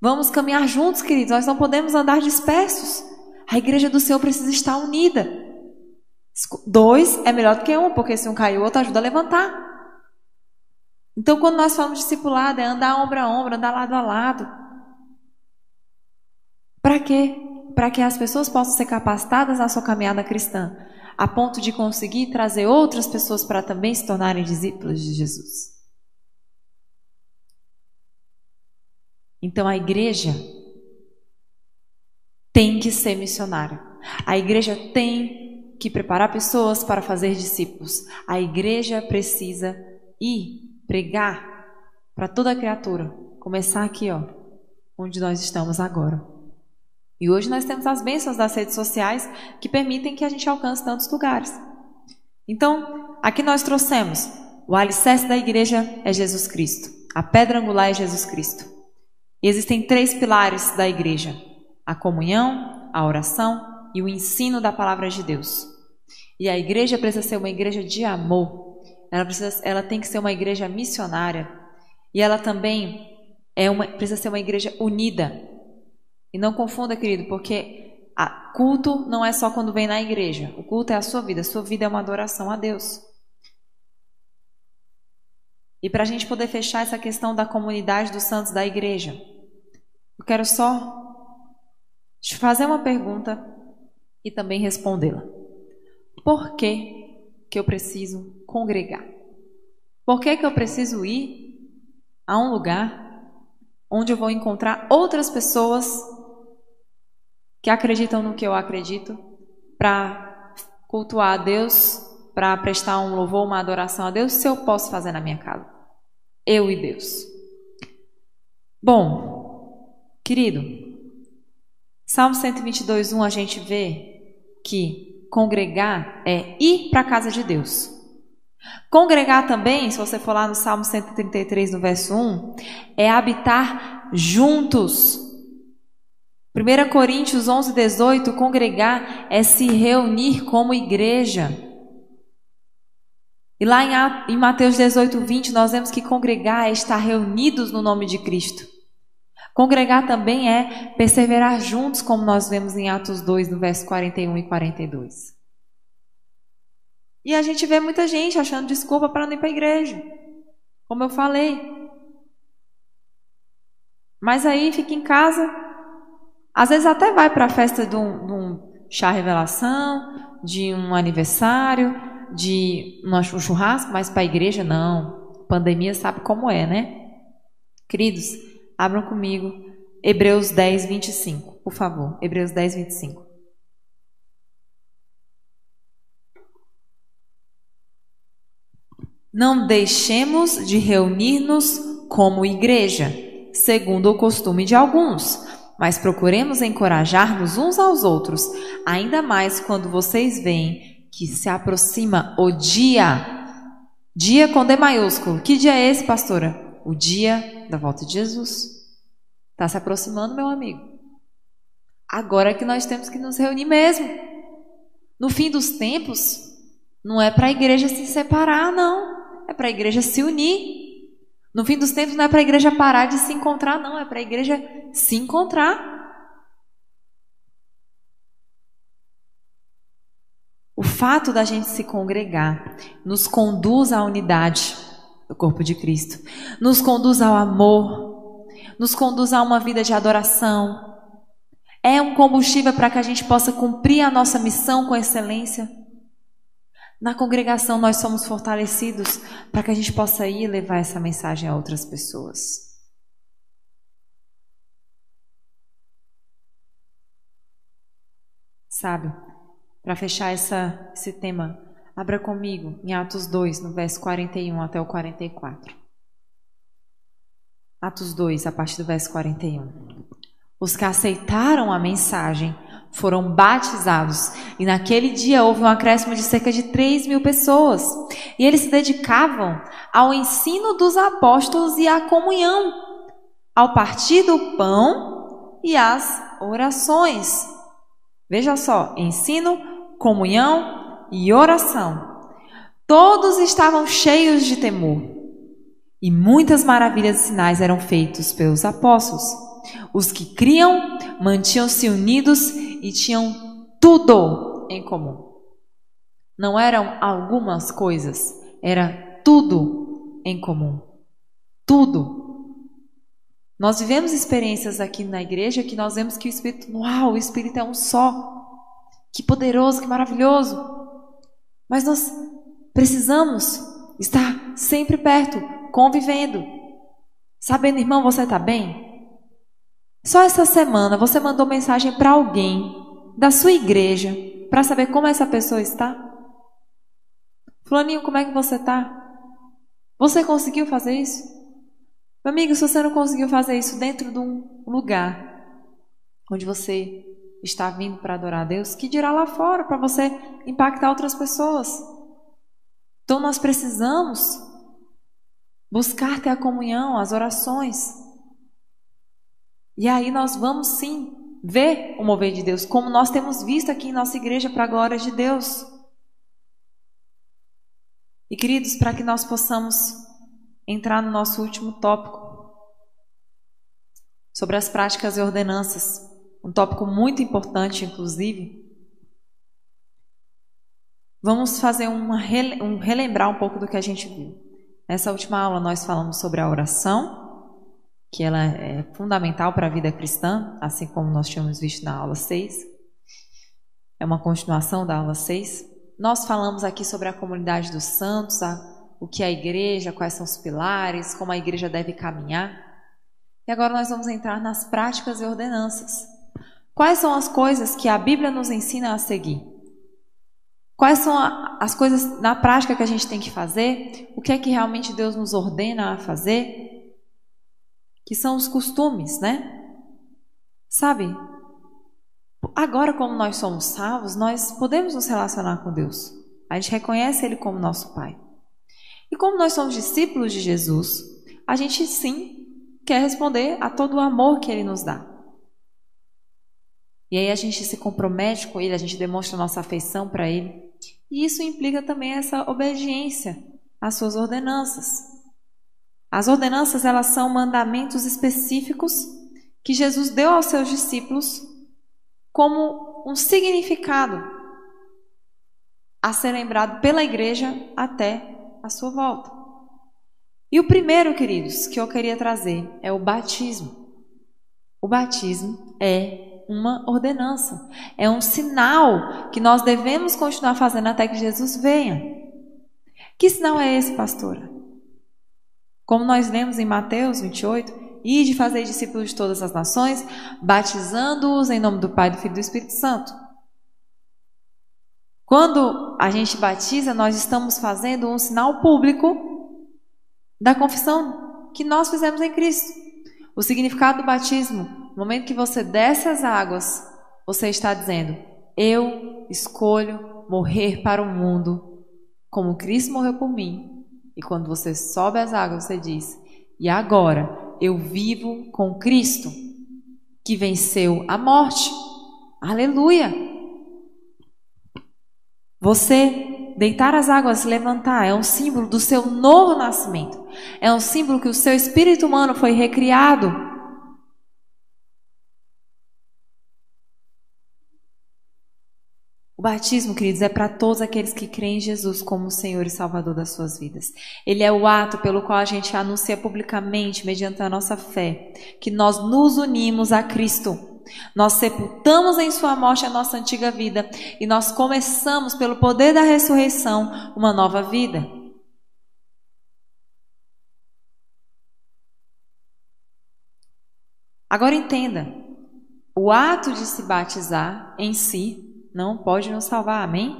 Vamos caminhar juntos, queridos, nós não podemos andar dispersos. A igreja do Senhor precisa estar unida. Dois é melhor do que um, porque se um cair, o outro ajuda a levantar. Então, quando nós falamos discipulado, é andar ombro a ombro, andar lado a lado. Para quê? Para que as pessoas possam ser capacitadas na sua caminhada cristã a ponto de conseguir trazer outras pessoas para também se tornarem discípulos de Jesus. Então a igreja tem que ser missionária. A igreja tem que preparar pessoas para fazer discípulos. A igreja precisa ir pregar para toda criatura. Começar aqui, ó, onde nós estamos agora. E hoje nós temos as bênçãos das redes sociais que permitem que a gente alcance tantos lugares. Então, aqui nós trouxemos o alicerce da igreja é Jesus Cristo. A pedra angular é Jesus Cristo. E existem três pilares da igreja: a comunhão, a oração e o ensino da palavra de Deus. E a igreja precisa ser uma igreja de amor. Ela, precisa, ela tem que ser uma igreja missionária. E ela também é uma, precisa ser uma igreja unida. E não confunda, querido, porque culto não é só quando vem na igreja. O culto é a sua vida. A sua vida é uma adoração a Deus. E para a gente poder fechar essa questão da comunidade dos santos da igreja, eu quero só te fazer uma pergunta e também respondê-la. Por que, que eu preciso congregar? Por que, que eu preciso ir a um lugar onde eu vou encontrar outras pessoas que acreditam no que eu acredito, para cultuar a Deus, para prestar um louvor, uma adoração a Deus, se eu posso fazer na minha casa. Eu e Deus. Bom, querido, Salmo 122, 1 a gente vê que congregar é ir para a casa de Deus. Congregar também, se você for lá no Salmo 133, no verso 1, é habitar juntos 1 Coríntios 11, 18, congregar é se reunir como igreja. E lá em, Mateus 18, 20, nós vemos que congregar é estar reunidos no nome de Cristo. Congregar também é perseverar juntos, como nós vemos em Atos 2, no verso 41 e 42. E a gente vê muita gente achando desculpa para não ir para a igreja. Como eu falei. Mas aí fica em casa. Às vezes até vai para a festa de um, de um chá revelação, de um aniversário, de um churrasco, mas para a igreja não. Pandemia sabe como é, né? Queridos, abram comigo Hebreus 10, 25, por favor. Hebreus 10, 25. Não deixemos de reunir-nos como igreja, segundo o costume de alguns, mas procuremos encorajar-nos uns aos outros, ainda mais quando vocês veem que se aproxima o dia. Dia com D maiúsculo. Que dia é esse, pastora? O dia da volta de Jesus. Está se aproximando, meu amigo. Agora é que nós temos que nos reunir mesmo. No fim dos tempos, não é para a igreja se separar, não é para a igreja se unir. No fim dos tempos não é para a igreja parar de se encontrar, não, é para a igreja se encontrar. O fato da gente se congregar nos conduz à unidade do corpo de Cristo, nos conduz ao amor, nos conduz a uma vida de adoração. É um combustível para que a gente possa cumprir a nossa missão com excelência. Na congregação nós somos fortalecidos para que a gente possa ir levar essa mensagem a outras pessoas. Sabe, para fechar essa, esse tema, abra comigo em Atos 2, no verso 41 até o 44. Atos 2, a partir do verso 41. Os que aceitaram a mensagem foram batizados. E naquele dia houve um acréscimo de cerca de 3 mil pessoas. E eles se dedicavam ao ensino dos apóstolos e à comunhão, ao partir do pão e às orações. Veja só: ensino, comunhão e oração. Todos estavam cheios de temor. E muitas maravilhas e sinais eram feitos pelos apóstolos. Os que criam mantinham-se unidos e tinham tudo em comum. Não eram algumas coisas, era tudo em comum. Tudo. Nós vivemos experiências aqui na igreja que nós vemos que o Espírito, uau, o Espírito é um só. Que poderoso, que maravilhoso. Mas nós precisamos estar sempre perto, convivendo. Sabendo, irmão, você está bem? Só essa semana você mandou mensagem para alguém da sua igreja para saber como essa pessoa está? Fulaninho, como é que você está? Você conseguiu fazer isso? Meu amigo, se você não conseguiu fazer isso dentro de um lugar onde você está vindo para adorar a Deus, que dirá lá fora para você impactar outras pessoas? Então nós precisamos buscar ter a comunhão, as orações. E aí nós vamos sim ver o mover de Deus, como nós temos visto aqui em nossa igreja para a glória de Deus. E queridos, para que nós possamos entrar no nosso último tópico sobre as práticas e ordenanças, um tópico muito importante, inclusive. Vamos fazer uma, um relembrar um pouco do que a gente viu. Nessa última aula nós falamos sobre a oração que ela é fundamental para a vida cristã, assim como nós tínhamos visto na aula 6. É uma continuação da aula 6. Nós falamos aqui sobre a comunidade dos santos, a, o que é a igreja, quais são os pilares, como a igreja deve caminhar. E agora nós vamos entrar nas práticas e ordenanças. Quais são as coisas que a Bíblia nos ensina a seguir? Quais são as coisas na prática que a gente tem que fazer? O que é que realmente Deus nos ordena a fazer? Que são os costumes, né? Sabe? Agora, como nós somos salvos, nós podemos nos relacionar com Deus. A gente reconhece Ele como nosso Pai. E como nós somos discípulos de Jesus, a gente sim quer responder a todo o amor que Ele nos dá. E aí a gente se compromete com Ele, a gente demonstra nossa afeição para Ele. E isso implica também essa obediência às suas ordenanças. As ordenanças, elas são mandamentos específicos que Jesus deu aos seus discípulos como um significado a ser lembrado pela igreja até a sua volta. E o primeiro, queridos, que eu queria trazer é o batismo. O batismo é uma ordenança, é um sinal que nós devemos continuar fazendo até que Jesus venha. Que sinal é esse, pastora? Como nós lemos em Mateus 28, e de fazer discípulos de todas as nações, batizando-os em nome do Pai, do Filho e do Espírito Santo. Quando a gente batiza, nós estamos fazendo um sinal público da confissão que nós fizemos em Cristo. O significado do batismo, no momento que você desce as águas, você está dizendo: Eu escolho morrer para o mundo como Cristo morreu por mim. E quando você sobe as águas, você diz: E agora eu vivo com Cristo, que venceu a morte. Aleluia! Você deitar as águas, levantar, é um símbolo do seu novo nascimento. É um símbolo que o seu espírito humano foi recriado. O batismo, queridos, é para todos aqueles que creem em Jesus como Senhor e Salvador das suas vidas. Ele é o ato pelo qual a gente anuncia publicamente, mediante a nossa fé, que nós nos unimos a Cristo. Nós sepultamos em Sua morte a nossa antiga vida e nós começamos, pelo poder da ressurreição, uma nova vida. Agora entenda: o ato de se batizar em si não pode nos salvar, amém?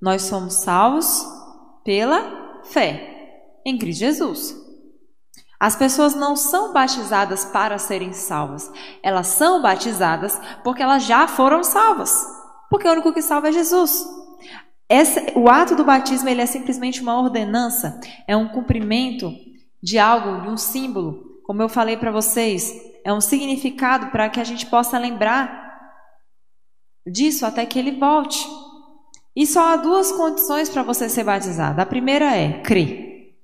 Nós somos salvos pela fé em Cristo Jesus. As pessoas não são batizadas para serem salvas. Elas são batizadas porque elas já foram salvas. Porque o único que salva é Jesus. Esse, o ato do batismo ele é simplesmente uma ordenança, é um cumprimento de algo, de um símbolo. Como eu falei para vocês, é um significado para que a gente possa lembrar disso até que ele volte. E só há duas condições para você ser batizado. A primeira é crer.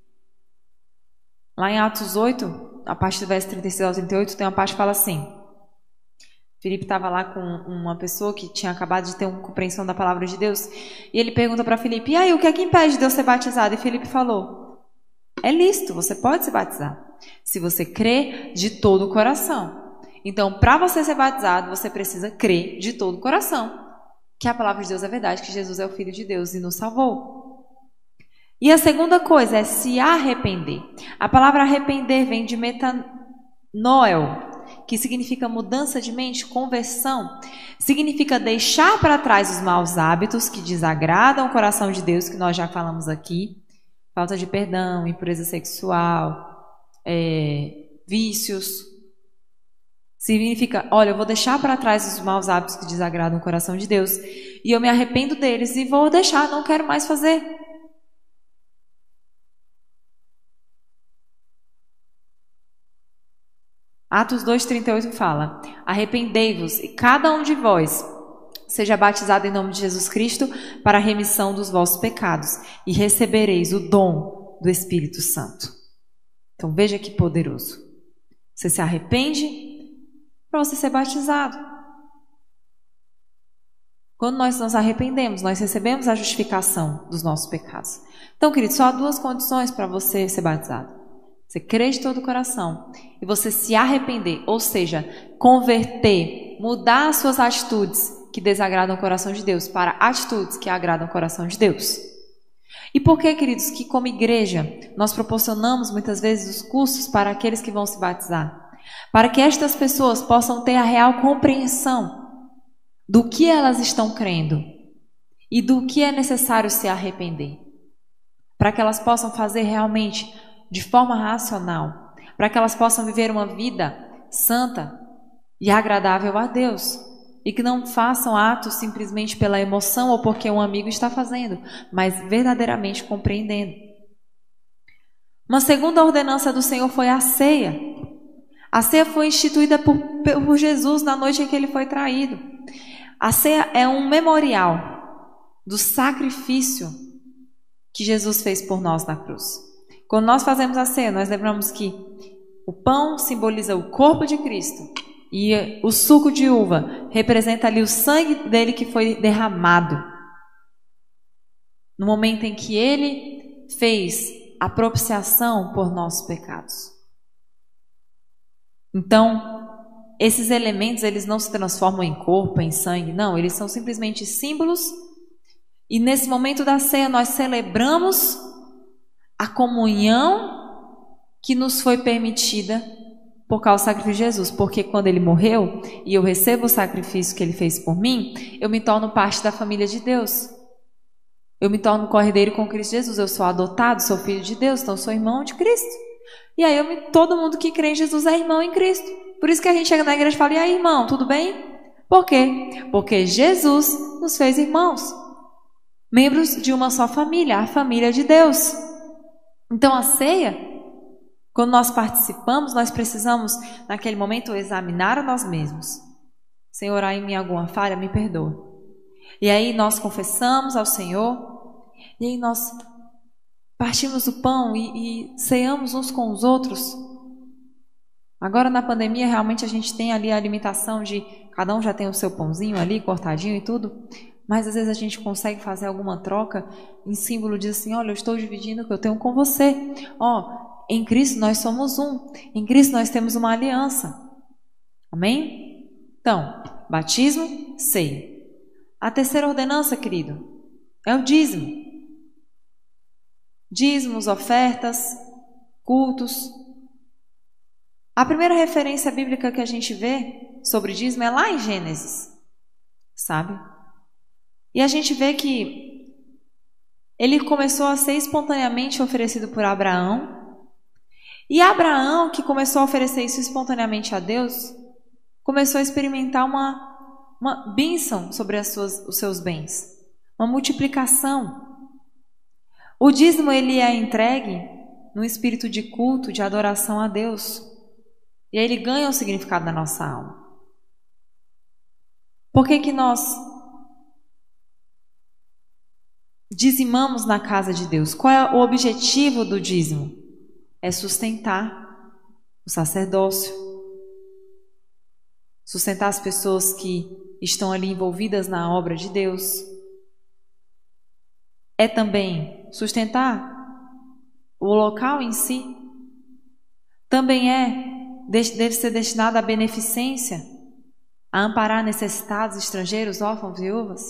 Lá em Atos 8, a parte do verso 36 ao 38, tem uma parte que fala assim: Felipe estava lá com uma pessoa que tinha acabado de ter uma compreensão da palavra de Deus, e ele pergunta para Felipe: E aí, o que é que impede de eu ser batizado? E Felipe falou: É lícito, você pode se batizar, se você crê de todo o coração. Então, para você ser batizado, você precisa crer de todo o coração que a palavra de Deus é verdade, que Jesus é o Filho de Deus e nos salvou. E a segunda coisa é se arrepender. A palavra arrepender vem de metanoel, que significa mudança de mente, conversão. Significa deixar para trás os maus hábitos que desagradam o coração de Deus, que nós já falamos aqui. Falta de perdão, impureza sexual, é, vícios. Significa, olha, eu vou deixar para trás os maus hábitos que desagradam o coração de Deus e eu me arrependo deles e vou deixar, não quero mais fazer. Atos 2,38 fala: Arrependei-vos e cada um de vós seja batizado em nome de Jesus Cristo para a remissão dos vossos pecados e recebereis o dom do Espírito Santo. Então veja que poderoso. Você se arrepende para você ser batizado. Quando nós nos arrependemos, nós recebemos a justificação dos nossos pecados. Então, querido, só há duas condições para você ser batizado. Você crê de todo o coração e você se arrepender, ou seja, converter, mudar as suas atitudes que desagradam o coração de Deus para atitudes que agradam o coração de Deus. E por que, queridos, que como igreja nós proporcionamos muitas vezes os cursos para aqueles que vão se batizar? Para que estas pessoas possam ter a real compreensão do que elas estão crendo e do que é necessário se arrepender. Para que elas possam fazer realmente de forma racional, para que elas possam viver uma vida santa e agradável a Deus. E que não façam atos simplesmente pela emoção ou porque um amigo está fazendo, mas verdadeiramente compreendendo. Uma segunda ordenança do Senhor foi a ceia. A ceia foi instituída por, por Jesus na noite em que ele foi traído. A ceia é um memorial do sacrifício que Jesus fez por nós na cruz. Quando nós fazemos a ceia, nós lembramos que o pão simboliza o corpo de Cristo e o suco de uva representa ali o sangue dele que foi derramado. no momento em que ele fez a propiciação por nossos pecados. Então, esses elementos eles não se transformam em corpo, em sangue, não, eles são simplesmente símbolos. E nesse momento da ceia nós celebramos a comunhão que nos foi permitida por causa do sacrifício de Jesus, porque quando ele morreu e eu recebo o sacrifício que ele fez por mim, eu me torno parte da família de Deus. Eu me torno cordeiro com Cristo Jesus. Eu sou adotado, sou filho de Deus, então sou irmão de Cristo. E aí me, todo mundo que crê em Jesus é irmão em Cristo. Por isso que a gente chega na igreja e fala: "E aí, irmão, tudo bem?" Por quê? Porque Jesus nos fez irmãos, membros de uma só família, a família de Deus. Então a ceia quando nós participamos, nós precisamos, naquele momento, examinar a nós mesmos. Senhor, há em mim alguma falha, me perdoa. E aí nós confessamos ao Senhor, e aí nós partimos o pão e, e ceamos uns com os outros. Agora na pandemia, realmente a gente tem ali a limitação de cada um já tem o seu pãozinho ali, cortadinho e tudo. Mas às vezes a gente consegue fazer alguma troca em símbolo de assim, olha, eu estou dividindo o que eu tenho com você. Ó, em Cristo nós somos um. Em Cristo nós temos uma aliança. Amém? Então, batismo, sei. A terceira ordenança, querido, é o dízimo. Dízimos, ofertas, cultos. A primeira referência bíblica que a gente vê sobre dízimo é lá em Gênesis, sabe? E a gente vê que ele começou a ser espontaneamente oferecido por Abraão e Abraão, que começou a oferecer isso espontaneamente a Deus, começou a experimentar uma, uma bênção sobre as suas, os seus bens, uma multiplicação. O dízimo ele é entregue no espírito de culto, de adoração a Deus. E aí ele ganha o significado da nossa alma. Por que, que nós dizimamos na casa de Deus? Qual é o objetivo do dízimo? é sustentar o sacerdócio, sustentar as pessoas que estão ali envolvidas na obra de Deus. É também sustentar o local em si. Também é deve ser destinado à beneficência, a amparar necessitados, estrangeiros, órfãos, viúvas.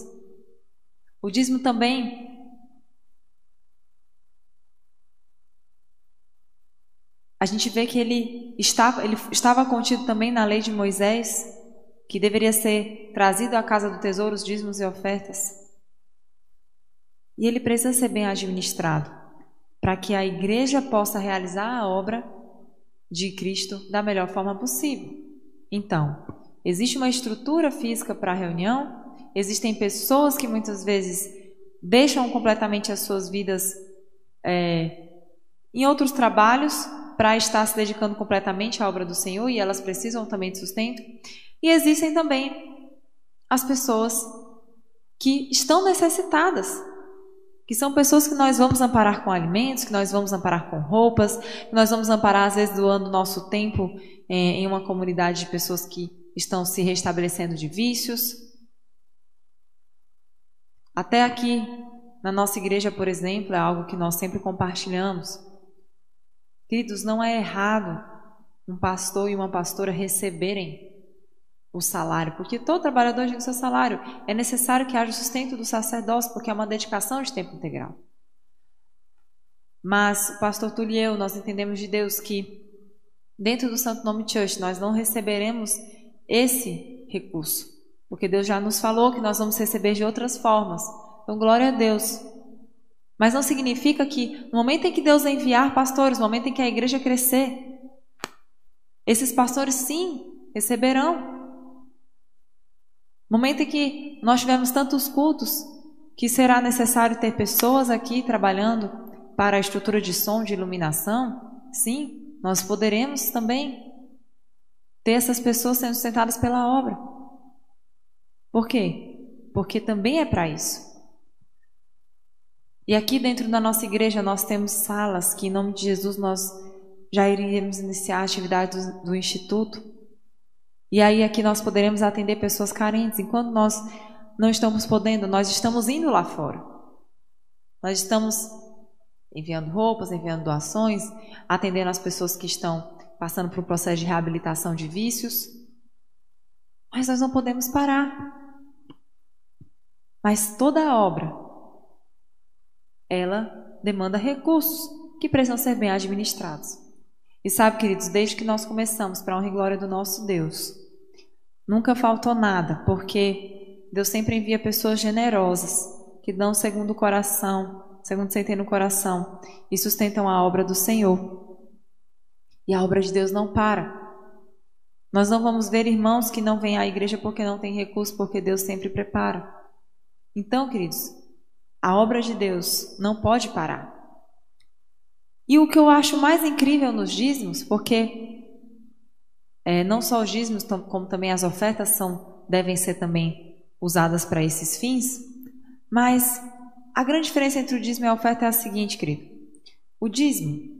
O dízimo também a gente vê que ele estava, ele estava contido também na lei de Moisés, que deveria ser trazido à casa do tesouro os dízimos e ofertas. E ele precisa ser bem administrado, para que a igreja possa realizar a obra de Cristo da melhor forma possível. Então, existe uma estrutura física para a reunião, existem pessoas que muitas vezes deixam completamente as suas vidas é, em outros trabalhos para estar se dedicando completamente à obra do Senhor e elas precisam também de sustento. E existem também as pessoas que estão necessitadas, que são pessoas que nós vamos amparar com alimentos, que nós vamos amparar com roupas, que nós vamos amparar às vezes doando nosso tempo é, em uma comunidade de pessoas que estão se restabelecendo de vícios. Até aqui na nossa igreja, por exemplo, é algo que nós sempre compartilhamos. Queridos, não é errado um pastor e uma pastora receberem o salário, porque todo trabalhador tem o seu salário. É necessário que haja o sustento do sacerdócio, porque é uma dedicação de tempo integral. Mas, pastor Túlio e eu, nós entendemos de Deus que dentro do Santo Nome Church nós não receberemos esse recurso, porque Deus já nos falou que nós vamos receber de outras formas. Então, glória a Deus. Mas não significa que no momento em que Deus enviar pastores, no momento em que a igreja crescer, esses pastores sim receberão. Momento em que nós tivermos tantos cultos, que será necessário ter pessoas aqui trabalhando para a estrutura de som, de iluminação, sim, nós poderemos também ter essas pessoas sendo sustentadas pela obra. Por quê? Porque também é para isso. E aqui dentro da nossa igreja nós temos salas que, em nome de Jesus, nós já iríamos iniciar a atividade do, do Instituto. E aí aqui nós poderemos atender pessoas carentes. Enquanto nós não estamos podendo, nós estamos indo lá fora. Nós estamos enviando roupas, enviando doações, atendendo as pessoas que estão passando por um processo de reabilitação de vícios. Mas nós não podemos parar. Mas toda obra, ela demanda recursos que precisam ser bem administrados. E sabe, queridos, desde que nós começamos para a honra e glória do nosso Deus, nunca faltou nada, porque Deus sempre envia pessoas generosas que dão segundo o coração, segundo sentem no coração e sustentam a obra do Senhor. E a obra de Deus não para. Nós não vamos ver irmãos que não vêm à igreja porque não têm recurso, porque Deus sempre prepara. Então, queridos, a obra de Deus não pode parar. E o que eu acho mais incrível nos dízimos, porque é, não só os dízimos, como também as ofertas são, devem ser também usadas para esses fins, mas a grande diferença entre o dízimo e a oferta é a seguinte, querido. O dízimo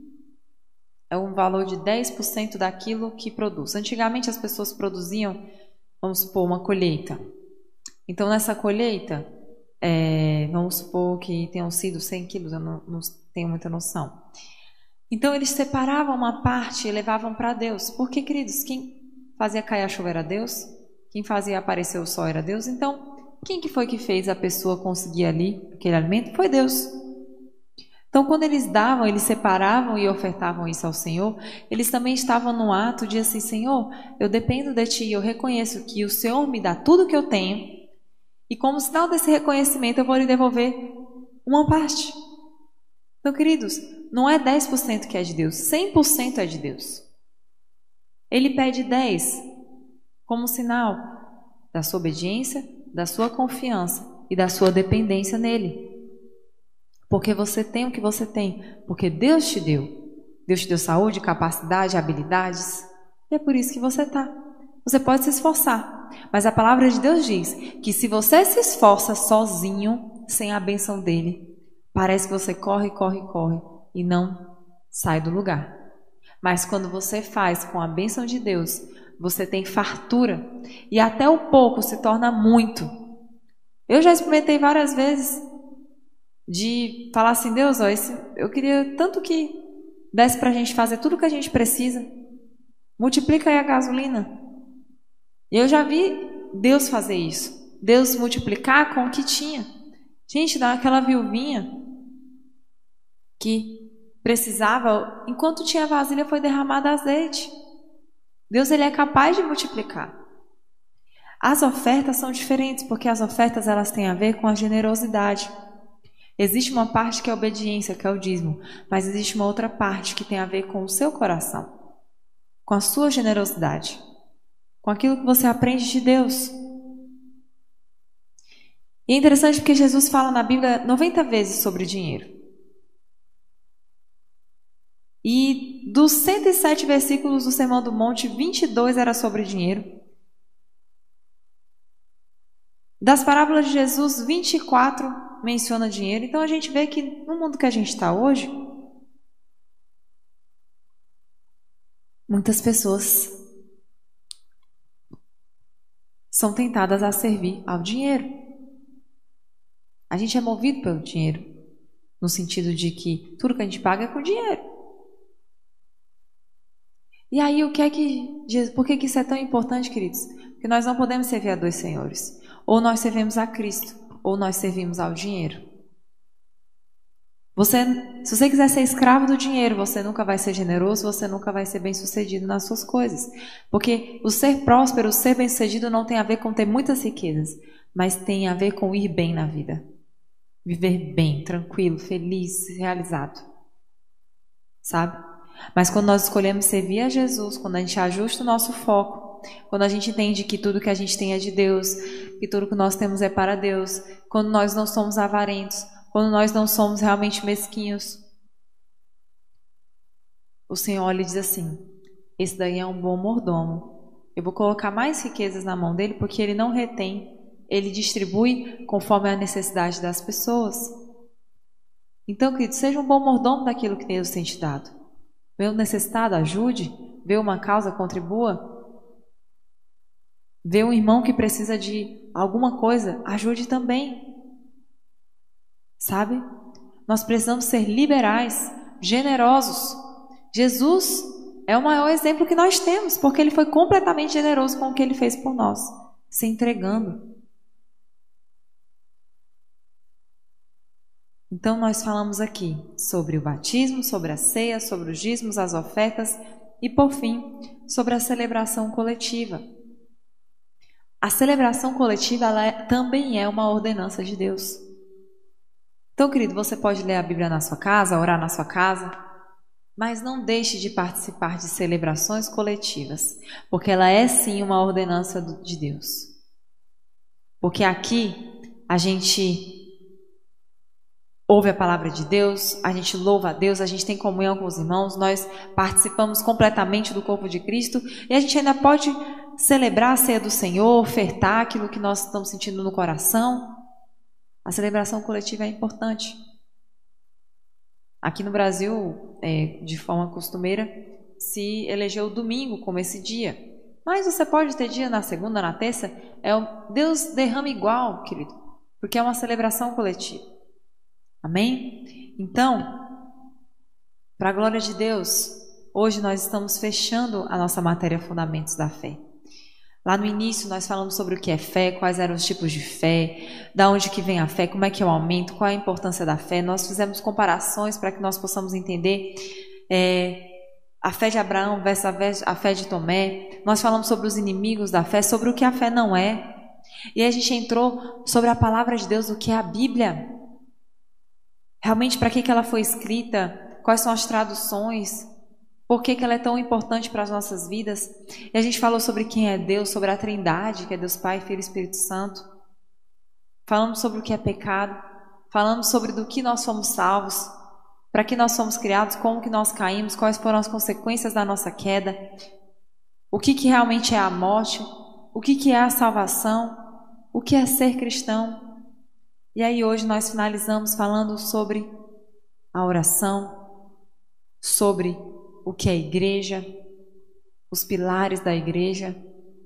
é um valor de 10% daquilo que produz. Antigamente as pessoas produziam, vamos supor, uma colheita. Então nessa colheita, é, vamos supor que tenham sido 100 quilos, eu não, não tenho muita noção. Então eles separavam uma parte e levavam para Deus. Porque, queridos, quem fazia cair a chuva era Deus, quem fazia aparecer o sol era Deus. Então, quem que foi que fez a pessoa conseguir ali aquele alimento? Foi Deus. Então, quando eles davam, eles separavam e ofertavam isso ao Senhor, eles também estavam no ato de assim, Senhor, eu dependo de Ti, eu reconheço que o Senhor me dá tudo que eu tenho, e como sinal desse reconhecimento, eu vou lhe devolver uma parte. Então, queridos, não é 10% que é de Deus, 100% é de Deus. Ele pede 10 como sinal da sua obediência, da sua confiança e da sua dependência nele. Porque você tem o que você tem, porque Deus te deu. Deus te deu saúde, capacidade, habilidades. E é por isso que você está. Você pode se esforçar, mas a palavra de Deus diz que se você se esforça sozinho, sem a benção dele, parece que você corre, corre, corre e não sai do lugar. Mas quando você faz com a bênção de Deus, você tem fartura e até o pouco se torna muito. Eu já experimentei várias vezes de falar assim, Deus, ó, esse, eu queria tanto que desse para a gente fazer tudo o que a gente precisa. Multiplica aí a gasolina. E eu já vi Deus fazer isso. Deus multiplicar com o que tinha. Gente, daquela viuvinha que precisava, enquanto tinha vasilha, foi derramado azeite. Deus ele é capaz de multiplicar. As ofertas são diferentes porque as ofertas elas têm a ver com a generosidade. Existe uma parte que é obediência, que é o dízimo, mas existe uma outra parte que tem a ver com o seu coração, com a sua generosidade, com aquilo que você aprende de Deus. E é interessante porque Jesus fala na Bíblia 90 vezes sobre dinheiro. E dos 107 versículos do Sermão do Monte, 22 era sobre dinheiro. Das parábolas de Jesus, 24 menciona dinheiro. Então a gente vê que no mundo que a gente está hoje, muitas pessoas são tentadas a servir ao dinheiro. A gente é movido pelo dinheiro, no sentido de que tudo que a gente paga é com dinheiro. E aí, o que é que. Por que, que isso é tão importante, queridos? Porque nós não podemos servir a dois senhores. Ou nós servimos a Cristo, ou nós servimos ao dinheiro. Você, se você quiser ser escravo do dinheiro, você nunca vai ser generoso, você nunca vai ser bem-sucedido nas suas coisas. Porque o ser próspero, o ser bem-sucedido não tem a ver com ter muitas riquezas, mas tem a ver com ir bem na vida. Viver bem, tranquilo, feliz, realizado. Sabe? Mas quando nós escolhemos servir a Jesus, quando a gente ajusta o nosso foco, quando a gente entende que tudo que a gente tem é de Deus, que tudo que nós temos é para Deus, quando nós não somos avarentos, quando nós não somos realmente mesquinhos, o Senhor lhe diz assim: esse daí é um bom mordomo. Eu vou colocar mais riquezas na mão dele porque ele não retém, ele distribui conforme a necessidade das pessoas. Então, querido, seja um bom mordomo daquilo que Deus tem te dado. O necessitado, ajude. Vê uma causa, contribua. Vê um irmão que precisa de alguma coisa, ajude também. Sabe? Nós precisamos ser liberais, generosos. Jesus é o maior exemplo que nós temos, porque ele foi completamente generoso com o que ele fez por nós, se entregando. Então, nós falamos aqui sobre o batismo, sobre a ceia, sobre os dízimos, as ofertas e, por fim, sobre a celebração coletiva. A celebração coletiva é, também é uma ordenança de Deus. Então, querido, você pode ler a Bíblia na sua casa, orar na sua casa, mas não deixe de participar de celebrações coletivas, porque ela é sim uma ordenança de Deus. Porque aqui a gente ouve a palavra de Deus, a gente louva a Deus, a gente tem comunhão com os irmãos, nós participamos completamente do corpo de Cristo e a gente ainda pode celebrar a ceia do Senhor, ofertar aquilo que nós estamos sentindo no coração. A celebração coletiva é importante. Aqui no Brasil, é, de forma costumeira, se elegeu o domingo como esse dia. Mas você pode ter dia na segunda, na terça. É o Deus derrama igual, querido, porque é uma celebração coletiva. Amém? Então, para a glória de Deus, hoje nós estamos fechando a nossa matéria Fundamentos da Fé. Lá no início nós falamos sobre o que é fé, quais eram os tipos de fé, da onde que vem a fé, como é que é o aumento, qual é a importância da fé. Nós fizemos comparações para que nós possamos entender é, a fé de Abraão versus a fé de Tomé. Nós falamos sobre os inimigos da fé, sobre o que a fé não é. E a gente entrou sobre a palavra de Deus, o que é a Bíblia. Realmente, para que, que ela foi escrita? Quais são as traduções? Por que, que ela é tão importante para as nossas vidas? E a gente falou sobre quem é Deus, sobre a Trindade, que é Deus Pai, Filho e Espírito Santo. Falamos sobre o que é pecado. Falamos sobre do que nós fomos salvos, para que nós fomos criados, como que nós caímos, quais foram as consequências da nossa queda, o que, que realmente é a morte, o que, que é a salvação, o que é ser cristão. E aí hoje nós finalizamos falando sobre a oração, sobre o que é a igreja, os pilares da igreja,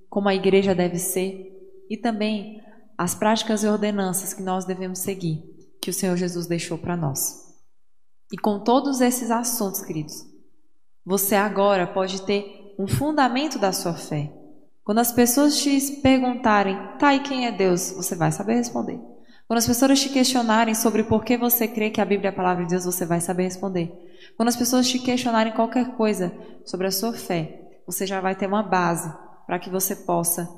como a igreja deve ser e também as práticas e ordenanças que nós devemos seguir, que o Senhor Jesus deixou para nós. E com todos esses assuntos, queridos, você agora pode ter um fundamento da sua fé. Quando as pessoas te perguntarem, tá, e quem é Deus? Você vai saber responder. Quando as pessoas te questionarem sobre por que você crê que a Bíblia é a palavra de Deus, você vai saber responder. Quando as pessoas te questionarem qualquer coisa sobre a sua fé, você já vai ter uma base para que você possa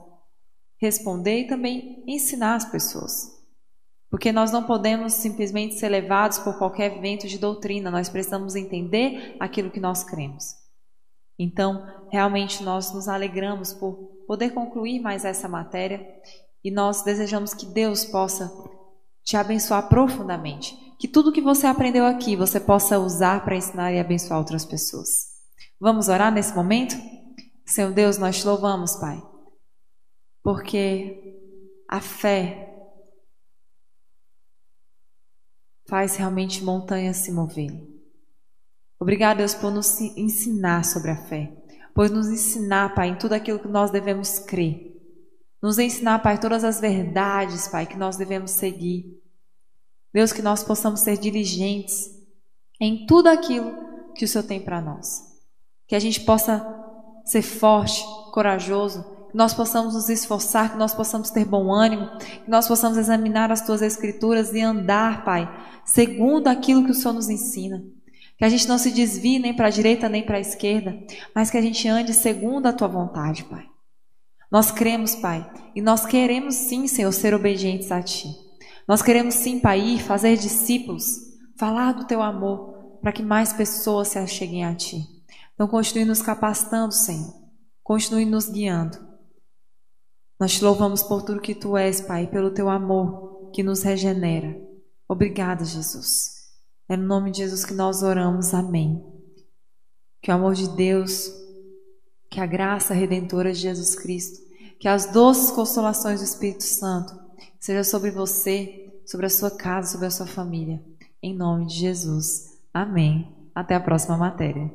responder e também ensinar as pessoas. Porque nós não podemos simplesmente ser levados por qualquer vento de doutrina, nós precisamos entender aquilo que nós cremos. Então, realmente nós nos alegramos por poder concluir mais essa matéria e nós desejamos que Deus possa te abençoar profundamente. Que tudo que você aprendeu aqui você possa usar para ensinar e abençoar outras pessoas. Vamos orar nesse momento? Senhor Deus, nós te louvamos, Pai, porque a fé faz realmente montanhas se moverem. Obrigado, Deus, por nos ensinar sobre a fé, por nos ensinar, Pai, em tudo aquilo que nós devemos crer. Nos ensinar, Pai, todas as verdades, Pai, que nós devemos seguir. Deus, que nós possamos ser diligentes em tudo aquilo que o Senhor tem para nós. Que a gente possa ser forte, corajoso, que nós possamos nos esforçar, que nós possamos ter bom ânimo, que nós possamos examinar as tuas escrituras e andar, Pai, segundo aquilo que o Senhor nos ensina. Que a gente não se desvie nem para a direita nem para a esquerda, mas que a gente ande segundo a tua vontade, Pai. Nós cremos, Pai, e nós queremos sim, Senhor, ser obedientes a Ti. Nós queremos sim, Pai, ir fazer discípulos, falar do Teu amor, para que mais pessoas se acheguem a Ti. Então, continue nos capacitando, Senhor. Continue nos guiando. Nós te louvamos por tudo que Tu és, Pai, pelo Teu amor que nos regenera. Obrigada, Jesus. É no nome de Jesus que nós oramos. Amém. Que o amor de Deus, que a graça redentora de Jesus Cristo, que as doces consolações do Espírito Santo seja sobre você, sobre a sua casa, sobre a sua família. Em nome de Jesus. Amém. Até a próxima matéria.